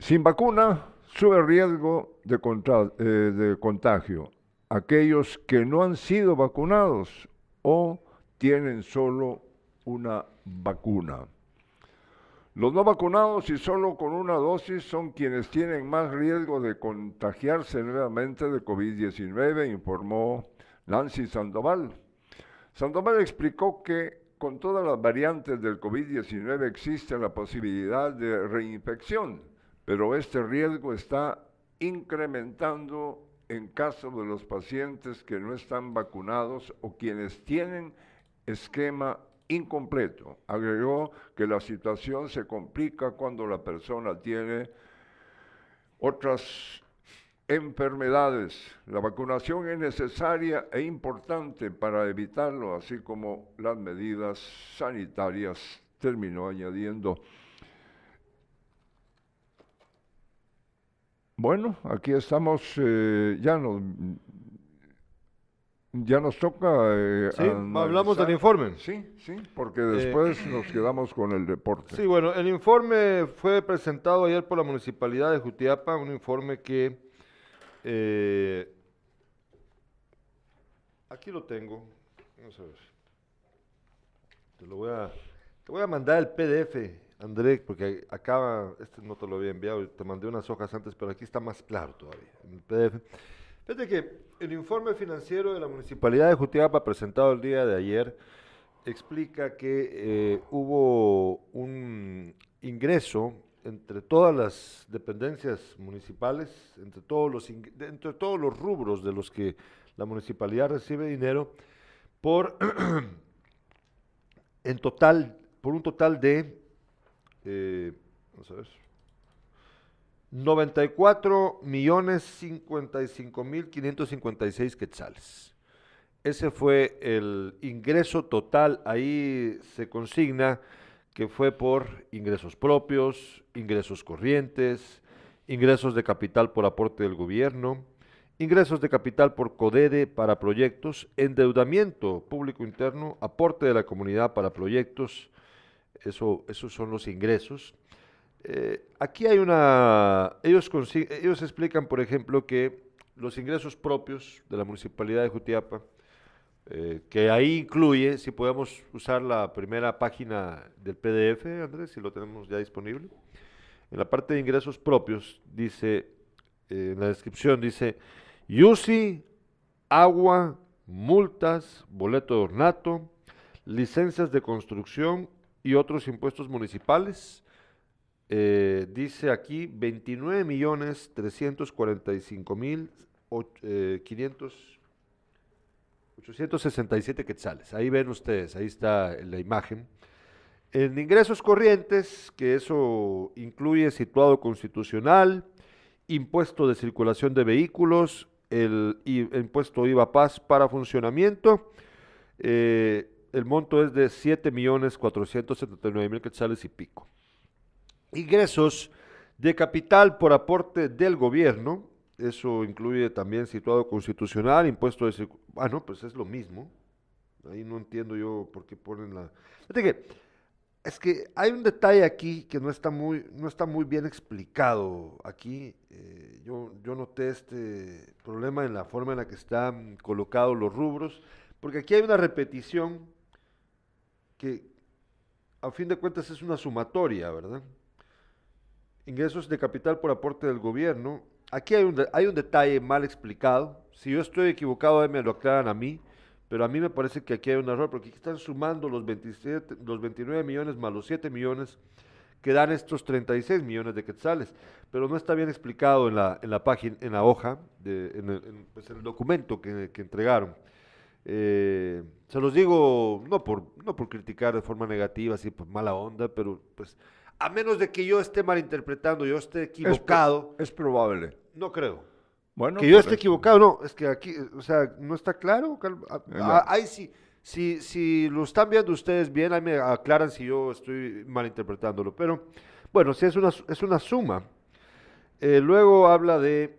Sin vacuna sube riesgo de, eh, de contagio. Aquellos que no han sido vacunados o tienen solo una vacuna. Los no vacunados y solo con una dosis son quienes tienen más riesgo de contagiarse nuevamente de COVID-19, informó Nancy Sandoval. Sandoval explicó que con todas las variantes del COVID-19 existe la posibilidad de reinfección, pero este riesgo está incrementando en caso de los pacientes que no están vacunados o quienes tienen esquema incompleto. Agregó que la situación se complica cuando la persona tiene otras enfermedades. La vacunación es necesaria e importante para evitarlo, así como las medidas sanitarias, terminó añadiendo. Bueno, aquí estamos, eh, ya nos, ya nos toca... eh, Sí, hablamos del informe. Sí, sí, porque después nos quedamos con el deporte. Sí, bueno, el informe fue presentado ayer por la Municipalidad de Jutiapa, un informe que eh, aquí lo tengo. Vamos a ver. Te lo voy a, te voy a mandar el PDF, André, porque acá, este no te lo había enviado, te mandé unas hojas antes, pero aquí está más claro todavía, en el PDF. Fíjate que el informe financiero de la Municipalidad de Jutiapa, presentado el día de ayer, explica que eh, hubo un ingreso entre todas las dependencias municipales, entre todos los, entre todos los rubros de los que la municipalidad recibe dinero, por en total, por un total de, eh, vamos a ver, 94 millones 55 mil 556 quetzales. Ese fue el ingreso total. Ahí se consigna que fue por ingresos propios, ingresos corrientes, ingresos de capital por aporte del gobierno, ingresos de capital por CODEDE para proyectos, endeudamiento público interno, aporte de la comunidad para proyectos. Eso, esos son los ingresos. Eh, aquí hay una, ellos, ellos explican, por ejemplo, que los ingresos propios de la Municipalidad de Jutiapa, eh, que ahí incluye, si podemos usar la primera página del PDF, Andrés, si lo tenemos ya disponible. En la parte de ingresos propios, dice, eh, en la descripción dice, UCI, agua, multas, boleto de ornato, licencias de construcción y otros impuestos municipales. Eh, dice aquí 29 millones 345 mil och- eh, 500 867 quetzales. Ahí ven ustedes, ahí está la imagen. En ingresos corrientes, que eso incluye situado constitucional, impuesto de circulación de vehículos, el, impuesto IVA Paz para funcionamiento, eh, el monto es de 7 millones 479 mil quetzales y pico. Ingresos de capital por aporte del gobierno, eso incluye también situado constitucional, impuesto de circu- bueno, pues es lo mismo, Ahí no entiendo yo por qué ponen la... Que es que hay un detalle aquí que no está muy, no está muy bien explicado aquí. Eh, yo, yo noté este problema en la forma en la que están colocados los rubros, porque aquí hay una repetición que a fin de cuentas es una sumatoria, ¿verdad? Ingresos de capital por aporte del gobierno. Aquí hay un, hay un detalle mal explicado. Si yo estoy equivocado, ahí me lo aclaran a mí. Pero a mí me parece que aquí hay un error, porque aquí están sumando los, 27, los 29 millones más los 7 millones que dan estos 36 millones de quetzales. Pero no está bien explicado en la, en la página, en la hoja, en, el, pues, el documento que entregaron. Eh, se los digo no por, no por criticar de forma negativa, así por mala onda, pero pues a menos de que yo esté malinterpretando, yo esté Es, equivocado, es probable. no creo. Bueno, que yo por esté eso. equivocado, no, es que aquí, o sea, no está claro. Ahí sí, si, si lo están viendo ustedes bien, ahí me aclaran si yo estoy malinterpretándolo. Pero bueno, sí es una, es una suma. Eh, luego habla de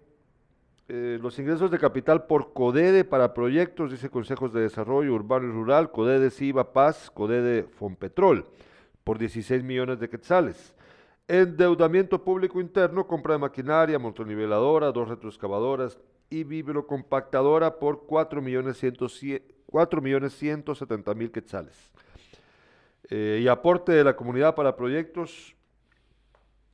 eh, los ingresos de capital por CODEDE para proyectos, dice Consejos de Desarrollo Urbano y Rural, CODEDE Siva Paz, CODEDE Fonpetrol, por 16 millones de quetzales. Endeudamiento público interno, compra de maquinaria, montoniveladora, dos retroexcavadoras y compactadora por 4 millones 4 millones 170 mil quetzales. Eh, y aporte de la comunidad para proyectos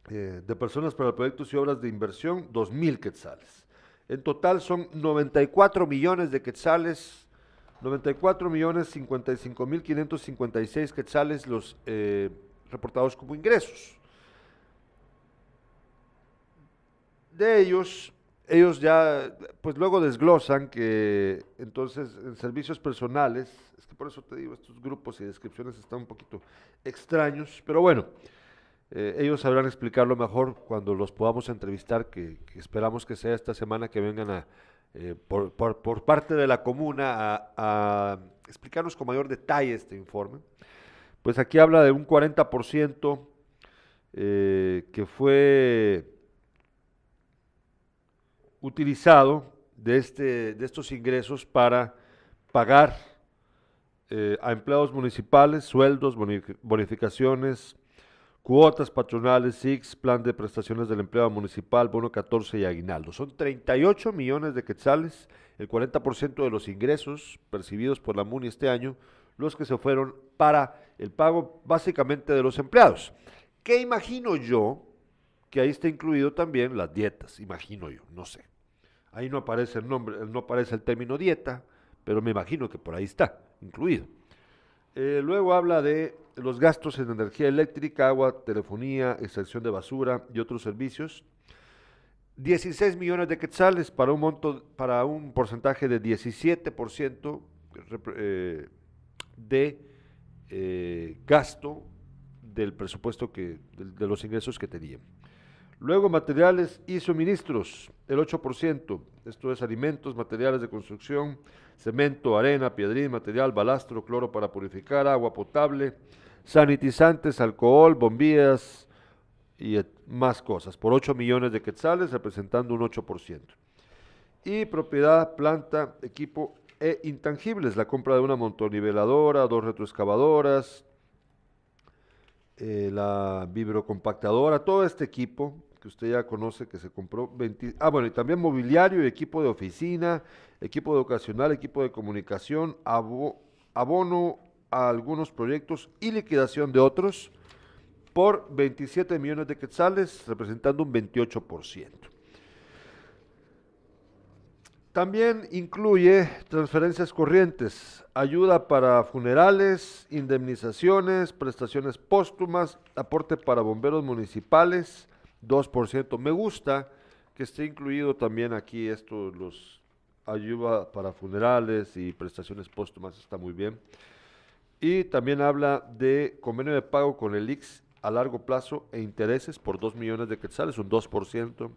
eh, de personas para proyectos y obras de inversión, 2 mil quetzales. En total son 94 millones de quetzales, 94 millones 55 mil 556 quetzales los eh, reportados como ingresos. De ellos, ellos ya, pues luego desglosan que entonces en servicios personales, es que por eso te digo, estos grupos y descripciones están un poquito extraños, pero bueno, eh, ellos sabrán explicarlo mejor cuando los podamos entrevistar, que, esperamos que sea esta semana que vengan a, eh, por, por- parte de la comuna a, explicarnos con mayor detalle este informe. Pues aquí habla de un 40% eh, que fue utilizado de, este, de estos ingresos para pagar a empleados municipales, sueldos, bonifi- bonificaciones, cuotas patronales, SIX, plan de prestaciones del empleado municipal, bono 14 y aguinaldo. Son 38 millones de quetzales, el 40% de los ingresos percibidos por la MUNI este año, los que se fueron para el pago básicamente de los empleados. ¿Qué imagino yo? Que ahí está incluido también las dietas, imagino yo, no sé. Ahí no aparece el nombre, no aparece el término dieta, pero me imagino que por ahí está incluido. Eh, luego habla de los gastos en energía eléctrica, agua, telefonía, extracción de basura y otros servicios. 16 millones de quetzales para un monto, para un porcentaje de 17% repre- eh, de eh, gasto del presupuesto que, de, de los ingresos que tenían. Luego materiales y suministros, el 8%, esto es alimentos, materiales de construcción, cemento, arena, piedrín, material, balastro, cloro para purificar, agua potable, sanitizantes, alcohol, bombillas y más cosas, por 8 millones de quetzales, representando un 8%. Y propiedad, planta, equipo e intangibles, la compra de una montoniveladora, dos retroexcavadoras, eh, la vibrocompactadora, todo este equipo que usted ya conoce que se compró, 20 ah bueno, y también mobiliario y equipo de oficina, equipo educacional, equipo de comunicación, abo- abono a algunos proyectos y liquidación de otros por 27 millones de quetzales, representando un 28%. También incluye transferencias corrientes, ayuda para funerales, indemnizaciones, prestaciones póstumas, aporte para bomberos municipales, 2%. Me gusta que esté incluido también aquí esto, los ayuda para funerales y prestaciones póstumas, está muy bien. Y también habla de convenio de pago con el IX a largo plazo e intereses por 2 millones de quetzales, un 2%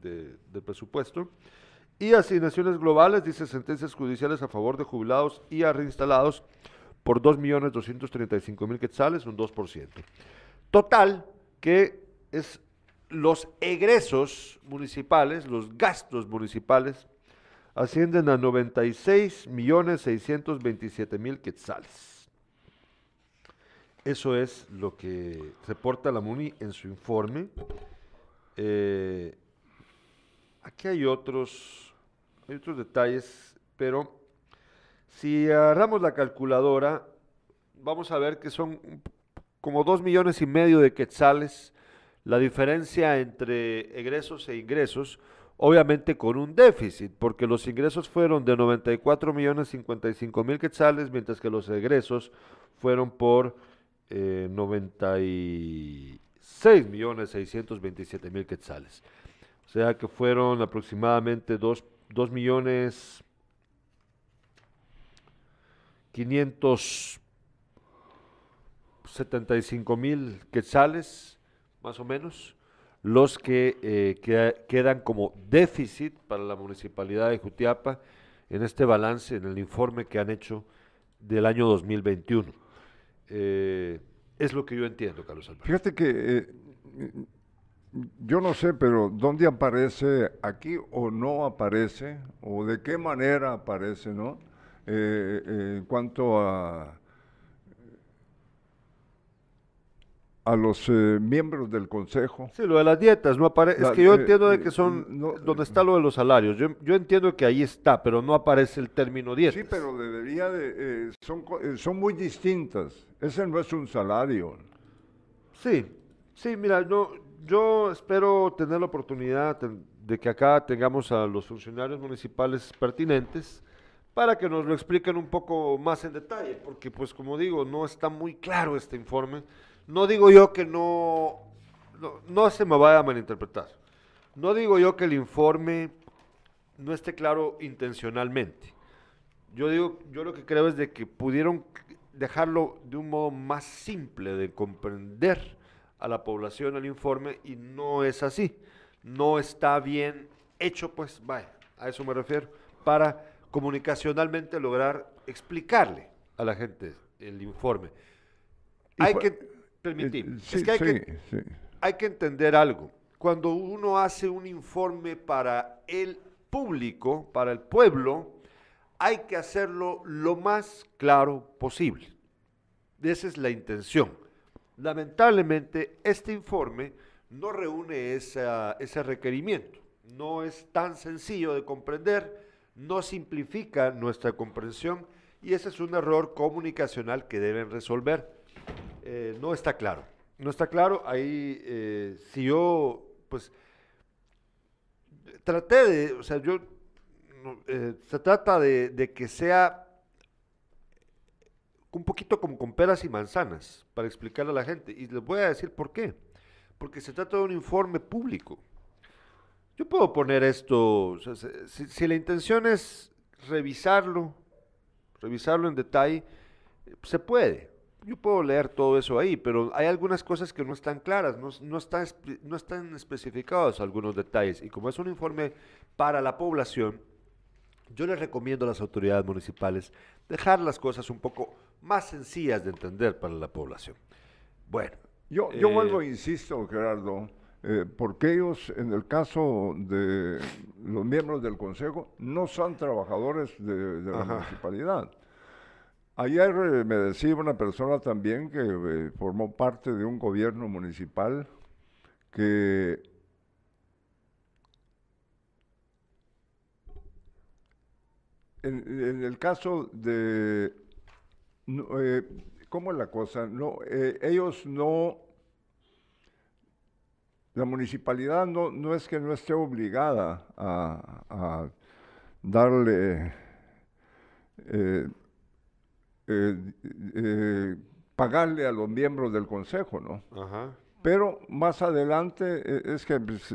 de, del presupuesto. Y asignaciones globales, dice sentencias judiciales a favor de jubilados y a reinstalados por 2.235.000 quetzales, un 2%. Total, que es los egresos municipales, los gastos municipales ascienden a 96 millones 627 mil quetzales. Eso es lo que reporta la MUNI en su informe. Eh, aquí hay otros, hay otros detalles, pero si agarramos la calculadora, vamos a ver que son como 2 millones y medio de quetzales la diferencia entre egresos e ingresos, obviamente con un déficit, porque los ingresos fueron de 94 millones 55 mil quetzales, mientras que los egresos fueron por eh, 96 millones 627 mil quetzales. O sea que fueron aproximadamente 2, 2 millones 575 mil quetzales, más o menos, los que, eh, que quedan como déficit para la municipalidad de Jutiapa en este balance, en el informe que han hecho del año 2021. Eh, es lo que yo entiendo, Carlos Alberto. Fíjate que eh, yo no sé, pero ¿dónde aparece aquí o no aparece? ¿O de qué manera aparece, no? Eh, en cuanto a, a los eh, miembros del consejo. Sí, lo de las dietas, no aparece. Es que yo eh, entiendo de eh, que son. no, donde está lo de los salarios. Yo, yo entiendo que ahí está, pero no aparece el término dietas. Sí, pero debería de... eh, son, eh, son muy distintas. Ese no es un salario. Sí, sí, mira, no, yo espero tener la oportunidad de que acá tengamos a los funcionarios municipales pertinentes para que nos lo expliquen un poco más en detalle, porque pues como digo, no está muy claro este informe. No digo yo que no, no, no se me vaya a malinterpretar. No digo yo que el informe no esté claro intencionalmente. Yo digo, yo lo que creo es de que pudieron dejarlo de un modo más simple de comprender a la población el informe y no es así. No está bien hecho, pues, vaya, a eso me refiero, para comunicacionalmente lograr explicarle a la gente el informe. Hay que, Eh, es sí, que hay sí, que sí. hay que entender algo. Cuando uno hace un informe para el público, para el pueblo, hay que hacerlo lo más claro posible. Esa es la intención. Lamentablemente, este informe no reúne esa- ese requerimiento. No es tan sencillo de comprender, no simplifica nuestra comprensión y ese es un error comunicacional que deben resolver. Eh, no está claro. No está claro. Ahí, eh, si yo, pues, traté de, o sea, yo, eh, se trata de, que sea un poquito como con peras y manzanas para explicarle a la gente. Y les voy a decir por qué. Porque se trata de un informe público. Yo puedo poner esto, o sea, se- si, la intención es revisarlo, revisarlo en detalle, se puede. Yo puedo leer todo eso ahí, pero hay algunas cosas que no están claras, no, no, están, no están especificados algunos detalles. Y como es un informe para la población, yo les recomiendo a las autoridades municipales dejar las cosas un poco más sencillas de entender para la población. Bueno. Yo, yo eh, vuelvo, insisto, Gerardo, eh, porque ellos, en el caso de los miembros del Consejo, no son trabajadores de, de la municipalidad. Ayer eh, me decía una persona también que eh, formó parte de un gobierno municipal que en, el caso de no, eh, ¿Cómo es la cosa? No, ellos no, la municipalidad no, no es que no esté obligada a darle, eh, eh, pagarle a los miembros del consejo, ¿no? Ajá. Pero más adelante, eh, es que, pues,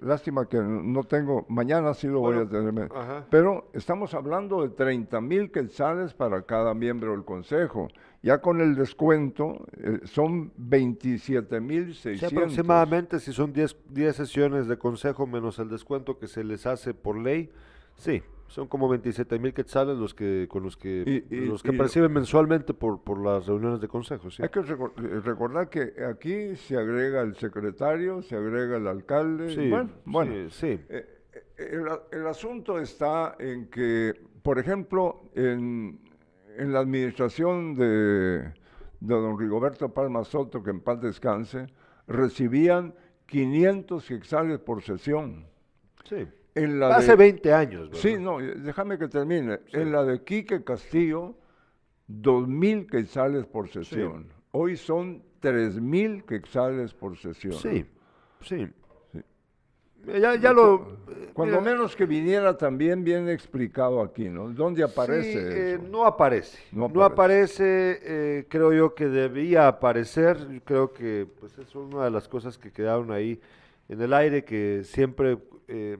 lástima que no tengo, mañana sí lo voy a tener. ajá. Pero estamos hablando de 30 mil quetzales para cada miembro del consejo. Ya con el descuento eh, son 27 mil Sí, 600. aproximadamente, si son 10 10 sesiones de consejo menos el descuento que se les hace por ley, sí, son como 27 mil quetzales los que, con los que, Y- y- los que perciben mensualmente por, por las reuniones de consejo, sí. Hay que eh, recordar que aquí se agrega el secretario, se agrega el alcalde. Sí, bueno, bueno. sí, sí. Eh, el, el asunto está en que, por ejemplo, en, en la administración de, de don Rigoberto Palma Soto, que en paz descanse, recibían 500 quetzales por sesión. Sí. En la Hace de- 20 años. ¿verdad? Sí, no, eh, déjame que termine. En la de Quique Castillo, 2.000 quetzales por sesión. Hoy son 3.000 quetzales por sesión. Sí, sí. Ya, ya lo... Cuando mira, menos que viniera también bien explicado aquí, ¿no? ¿Dónde aparece eh, eso? no aparece. No No, aparece, eh, creo yo que debía aparecer. Yo Creo que pues, es una de las cosas que quedaron ahí en el aire que siempre eh,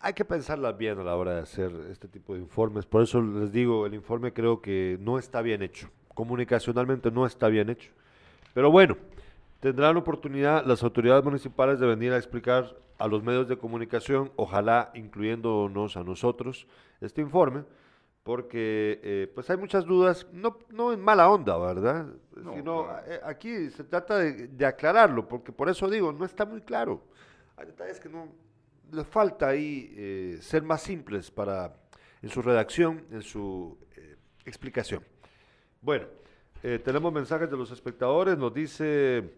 hay que pensarlas bien a la hora de hacer este tipo de informes. Por eso les digo, el informe creo que no está bien hecho. Comunicacionalmente no está bien hecho. Pero bueno, tendrán oportunidad las autoridades municipales de venir a explicar a los medios de comunicación, ojalá incluyéndonos a nosotros, este informe, porque eh, pues hay muchas dudas, no, no en mala onda, ¿verdad? Sino eh, aquí se trata de, de aclararlo, porque por eso digo, no está muy claro. Hay detalles que no, le falta ahí eh, ser más simples para, en su redacción, en su eh, explicación. Bueno, eh, tenemos mensajes de los espectadores, nos dice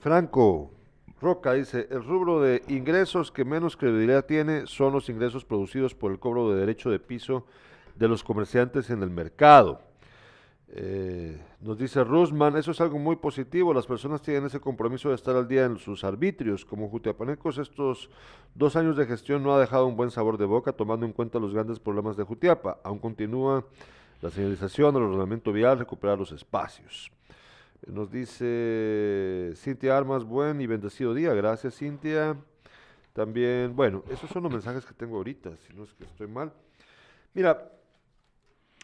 Franco Roca, dice, el rubro de ingresos que menos credibilidad tiene son los ingresos producidos por el cobro de derecho de piso de los comerciantes en el mercado. Nos dice Rusman, eso es algo muy positivo, las personas tienen ese compromiso de estar al día en sus arbitrios. Como Jutiapanecos, estos dos años de gestión no ha dejado un buen sabor de boca, tomando en cuenta los grandes problemas de Jutiapa. Aún continúa la señalización, el ordenamiento vial, recuperar los espacios. Nos dice Cintia Armas, buen y bendecido día. Gracias, Cintia. También, bueno, esos son los mensajes que tengo ahorita, si no es que estoy mal. Mira,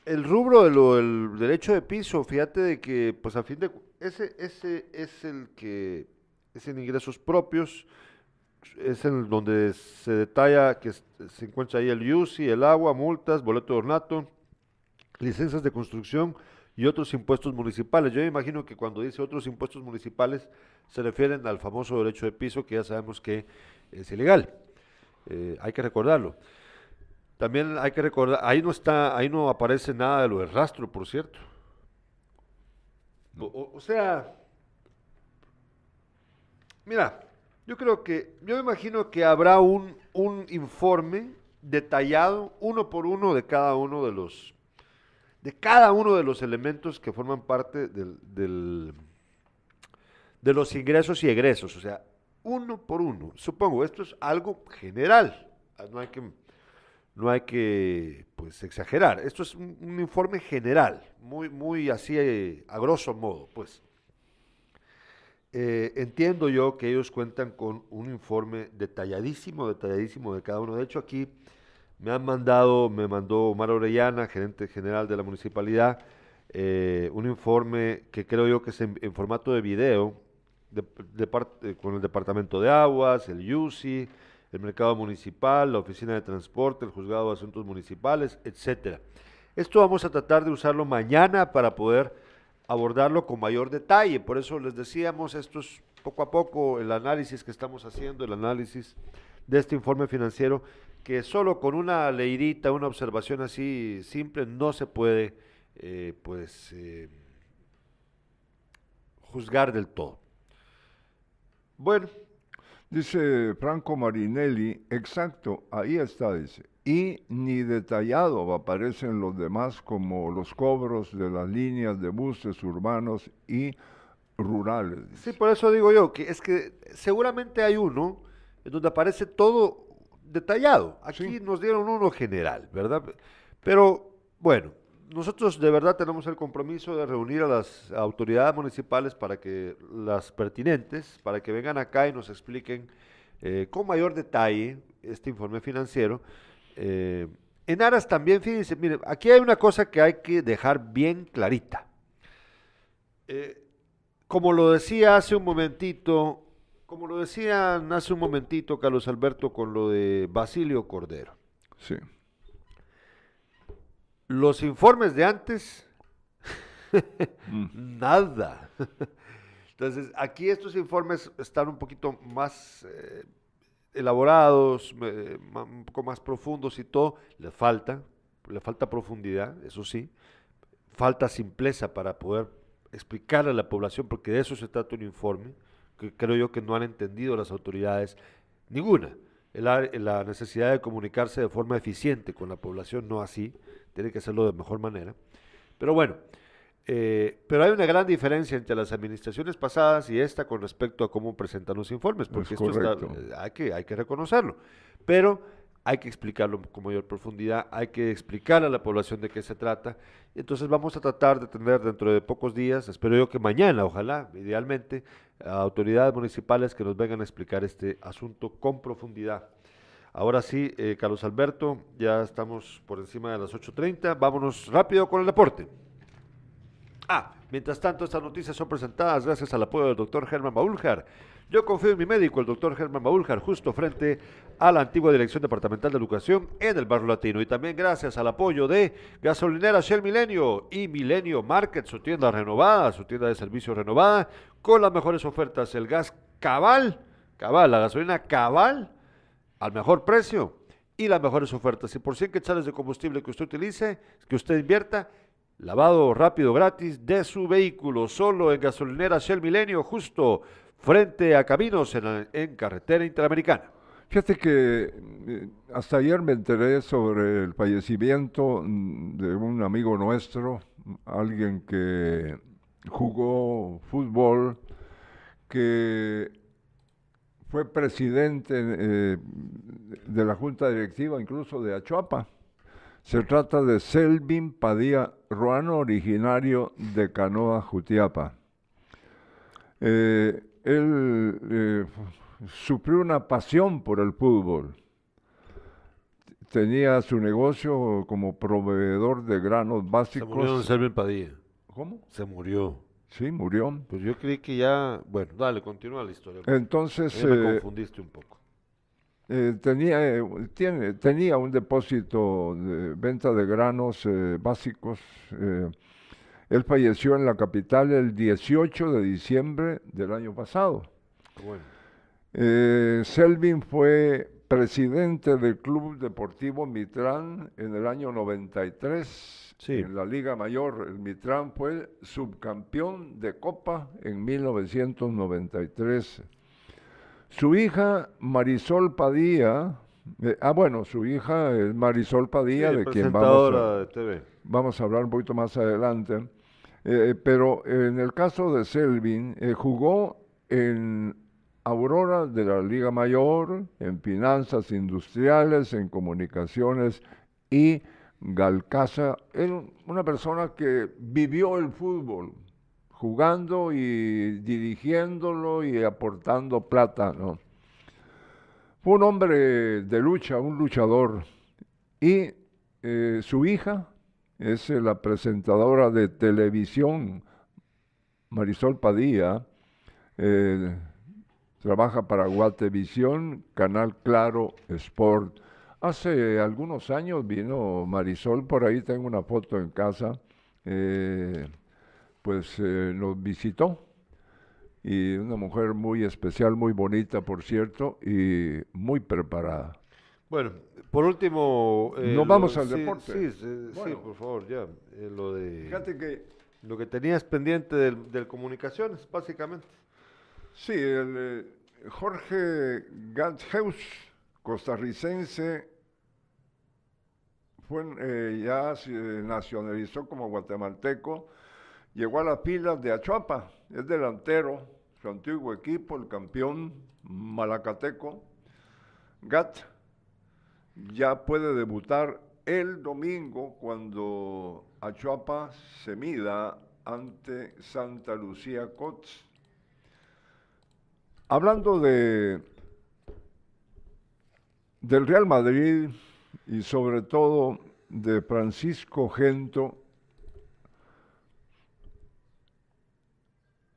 el rubro de lo del derecho de piso, fíjate de que, pues a fin de ese, ese es el que es en ingresos propios, es en donde se detalla que se encuentra ahí el UCI, el agua, multas, boleto de ornato, licencias de construcción y otros impuestos municipales. Yo imagino que cuando dice otros impuestos municipales se refieren al famoso derecho de piso que ya sabemos que es ilegal. Eh, hay que recordarlo. También hay que recordar, ahí no está, ahí no aparece nada de lo del rastro, por cierto. O, sea, mira, yo creo que, yo me imagino que habrá un, un informe detallado, uno por uno, de cada uno de los, de cada uno de los elementos que forman parte del, del- de los ingresos y egresos, o sea, uno por uno. Supongo, esto es algo general, ah, no hay que, no hay que pues, exagerar. Esto es un, informe general, muy, muy así eh, a grosso modo, pues. Eh, entiendo yo que ellos cuentan con un informe detalladísimo, detalladísimo de cada uno. De hecho, aquí me han mandado, me mandó Omar Orellana, gerente general de la municipalidad, eh, un informe que creo yo que es en, formato de video, con el Departamento de Aguas, el UCI, el Mercado Municipal, la Oficina de Transporte, el Juzgado de Asuntos Municipales, etcétera. Esto vamos a tratar de usarlo mañana para poder abordarlo con mayor detalle. Por eso les decíamos, esto es poco a poco el análisis que estamos haciendo, el análisis de este informe financiero, que solo con una leidita, una observación así simple, no se puede, eh, pues, eh, juzgar del todo. Bueno. Dice Franco Marinelli, exacto, ahí está, dice. Y ni detallado aparecen los demás como los cobros de las líneas de buses urbanos y rurales. Sí, por eso digo yo, que es que seguramente hay uno en donde aparece todo detallado. Aquí nos dieron uno general, ¿verdad? Pero bueno, nosotros de verdad tenemos el compromiso de reunir a las autoridades municipales para que las pertinentes, para que vengan acá y nos expliquen eh, con mayor detalle este informe financiero. Eh, en aras también, fíjense, miren, aquí hay una cosa que hay que dejar bien clarita. Eh, como lo decía hace un momentito, como lo decían hace un momentito Carlos Alberto con lo de Basilio Cordero. Sí. Los informes de antes, nada. Entonces, aquí estos informes están un poquito más, eh, elaborados, eh, un poco más profundos y todo, le falta, le falta profundidad, eso sí, falta simpleza para poder explicarle a la población, porque de eso se trata un informe, que creo yo que no han entendido las autoridades, ninguna, el ar- la necesidad de comunicarse de forma eficiente con la población, no así, tiene que hacerlo de mejor manera. Pero bueno, eh, pero hay una gran diferencia entre las administraciones pasadas y esta con respecto a cómo presentan los informes, porque Es esto está- eh, hay, que, hay que reconocerlo. Pero hay que explicarlo con mayor profundidad, hay que explicar a la población de qué se trata. Entonces vamos a tratar de tener dentro de pocos días, espero yo que mañana, ojalá, idealmente, a autoridades municipales que nos vengan a explicar este asunto con profundidad. Ahora sí, eh, Carlos Alberto, ya estamos por encima de las 8.30, vámonos rápido con el deporte. Ah, mientras tanto, estas noticias son presentadas gracias al apoyo del doctor Germán Baúljar. Yo confío en mi médico, el doctor Germán Baúljar, justo frente a la antigua Dirección Departamental de Educación en el Barrio Latino. Y también gracias al apoyo de Gasolinera Shell Milenio y Milenio Market, su tienda renovada, su tienda de servicio renovada, con las mejores ofertas. El gas cabal, cabal, la gasolina cabal, al mejor precio y las mejores ofertas. Y por 100 quetzales de combustible que usted utilice, que usted invierta, lavado rápido gratis de su vehículo, solo en gasolinera Shell Milenio, justo frente a Caminos en, carretera interamericana. Fíjate que eh, hasta ayer me enteré sobre el fallecimiento mm, de un amigo nuestro, alguien que jugó fútbol, que fue presidente eh, de la junta directiva incluso de Achuapa. Se trata de Selvin Padilla Ruano, originario de Canoa, Jutiapa. Eh, él eh, sufrió una pasión por el fútbol. Tenía su negocio como proveedor de granos Se básicos. murió don Selvin Padilla. ¿Cómo? Se murió. Sí, murió. Pues yo creí que ya... Bueno, dale, continúa la historia. Entonces, me eh, confundiste un poco. Eh, tenía, eh, tiene, tenía un depósito de venta de granos básicos. él falleció en la capital el 18 de diciembre del año pasado. Bueno. Selvin fue presidente del Club Deportivo Mitrán en el año 93. En la Liga Mayor, el Mitrán fue subcampeón de Copa en 1993. Su hija Marisol Padilla, eh, ah bueno, su hija es Marisol Padilla, Sí, de quien vamos a, presentadora de TV. vamos a hablar un poquito más adelante. Eh, pero en el caso de Selvin, eh, jugó en Aurora de la Liga Mayor, en finanzas industriales, en comunicaciones y Galcaza. Era una persona que vivió el fútbol, jugando y dirigiéndolo y aportando plata, ¿no? Fue un hombre de lucha, un luchador. Y eh, su hija es eh, la presentadora de televisión, Marisol Padilla, eh, trabaja para Guatevisión, Canal Claro Sport. Hace algunos años vino Marisol, por ahí tengo una foto en casa, eh, pues eh, nos visitó. Y una mujer muy especial, muy bonita, por cierto, y muy preparada. Bueno, por último... eh, Nos lo- vamos al sí, deporte. Sí, sí, por favor, ya. eh, lo de... Fíjate que Lo que tenías pendiente del, del comunicaciones, básicamente. Sí, el, Jorge Gathaus, costarricense, eh, ya se nacionalizó como guatemalteco, llegó a las filas de Achuapa, es delantero, su antiguo equipo, el campeón malacateco. Gat ya puede debutar el domingo cuando Achuapa se mida ante Santa Lucía Cots. Hablando de del Real Madrid y sobre todo de Francisco Gento,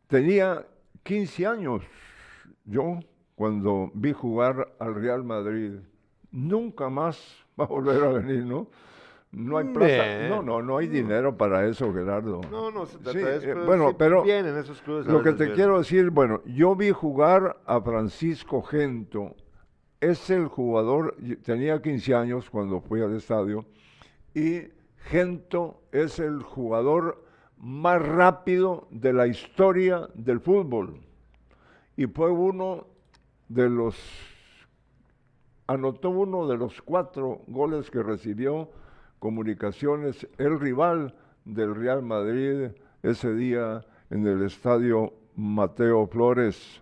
tenía 15 años yo cuando vi jugar al Real Madrid. Nunca más va a volver a venir, ¿no? No hay plata. Nah. No, no, no hay dinero para eso, Gerardo. No, no, se trata Sí, de eso, eh, pero bueno, sí pero vienen esos clubes lo que te vienen. quiero decir, bueno, yo vi jugar a Francisco Gento es el jugador, tenía 15 años cuando fui al estadio, y Gento es el jugador más rápido de la historia del fútbol. Y fue uno de los, anotó uno de los cuatro goles que recibió Comunicaciones, el rival del Real Madrid ese día en el estadio Mateo Flores.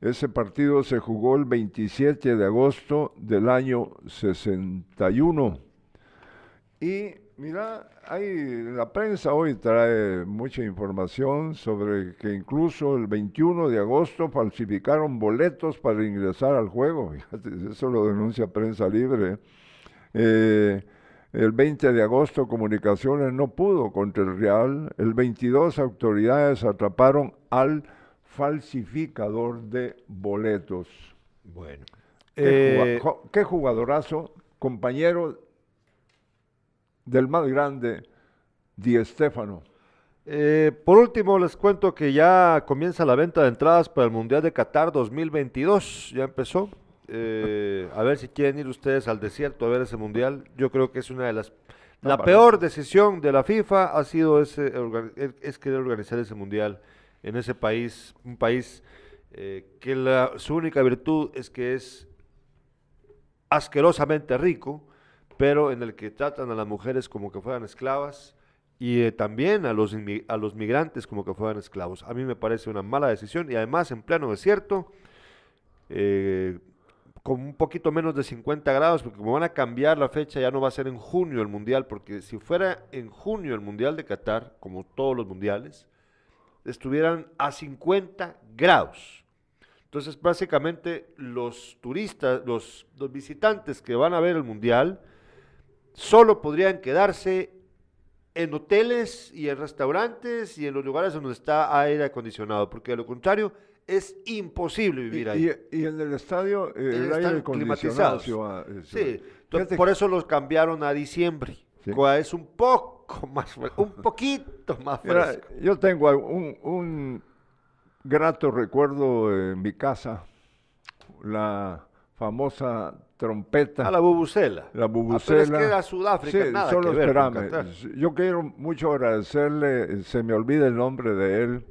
Ese partido se jugó el 27 de agosto del año 61. Y mira, hay, la prensa hoy trae mucha información sobre que incluso el 21 de agosto falsificaron boletos para ingresar al juego. eso lo denuncia Prensa Libre. Eh, el 20 de agosto Comunicaciones no pudo contra el Real. El 22 autoridades atraparon al falsificador de boletos. Bueno. ¿Qué, qué jugadorazo, compañero del más grande, Di Stéfano. Eh, por último, les cuento que ya comienza la venta de entradas para el Mundial de Qatar 2022. Ya empezó. Eh, a ver si quieren ir ustedes al desierto a ver ese Mundial. Yo creo que es una de las... la peor decisión de la FIFA ha sido ese, es querer organizar ese Mundial en ese país. Un país eh, que la, su única virtud es que es asquerosamente rico pero en el que tratan a las mujeres como que fueran esclavas y eh, también a los, a los migrantes como que fueran esclavos. A mí me parece una mala decisión y además en pleno desierto, eh, con un poquito menos de 50 grados, porque como van a cambiar la fecha, ya no va a ser en junio el Mundial, porque si fuera en junio el Mundial de Qatar, como todos los mundiales, estuvieran a 50 grados. Entonces, básicamente, los turistas, los, los visitantes que van a ver el Mundial, solo podrían quedarse en hoteles y en restaurantes y en los lugares donde está aire acondicionado, porque de lo contrario es imposible vivir ahí. Y, en el estadio eh, el, aire acondicionado. sí, por eso los cambiaron a diciembre. Es un poco más, un poquito más fresco. yo tengo un, un grato recuerdo en mi casa, la famosa trompeta. A la bubucela. La bubucela. Ah, pero es que Sudáfrica, sí, nada solo que. Yo quiero mucho agradecerle, se me olvida el nombre de él,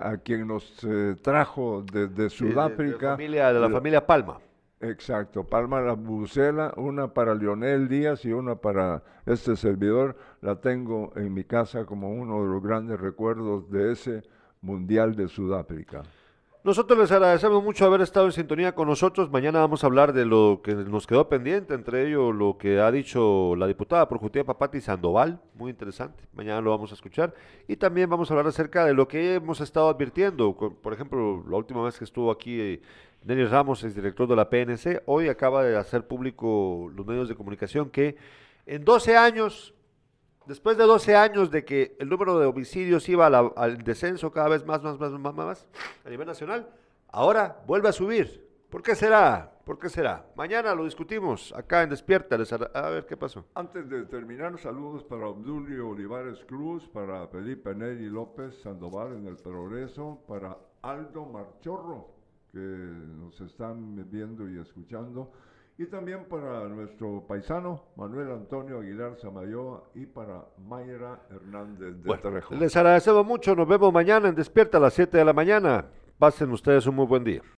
a, quien nos eh, trajo desde Sudáfrica. de, la de, la familia Palma. Exacto, Palma la bubucela, una para Leonel Díaz y una para este servidor. La tengo en mi casa como uno de los grandes recuerdos de ese Mundial de Sudáfrica. Nosotros les agradecemos mucho haber estado en sintonía con nosotros. Mañana vamos a hablar de lo que nos quedó pendiente, entre ellos lo que ha dicho la diputada por Papati Sandoval, muy interesante. Mañana lo vamos a escuchar. Y también vamos a hablar acerca de lo que hemos estado advirtiendo. Por ejemplo, la última vez que estuvo aquí eh, Denis Ramos, es director de la PNC, hoy acaba de hacer público los medios de comunicación que en 12 años Después de 12 años de que el número de homicidios iba al descenso cada vez más, más, más, más, más a nivel nacional, ahora vuelve a subir. ¿Por qué será? ¿Por qué será? Mañana lo discutimos acá en Despierta. a ver qué pasó. Antes de terminar, saludos para Obdulio Olivares Cruz, para Felipe Neri López Sandoval en el Progreso, para Aldo Marchorro, que nos están viendo y escuchando y también para nuestro paisano Manuel Antonio Aguilar Samayoa y para Mayra Hernández de bueno, Les agradecemos mucho, nos vemos mañana en Despierta a las 7 de la mañana. Pasen ustedes un muy buen día.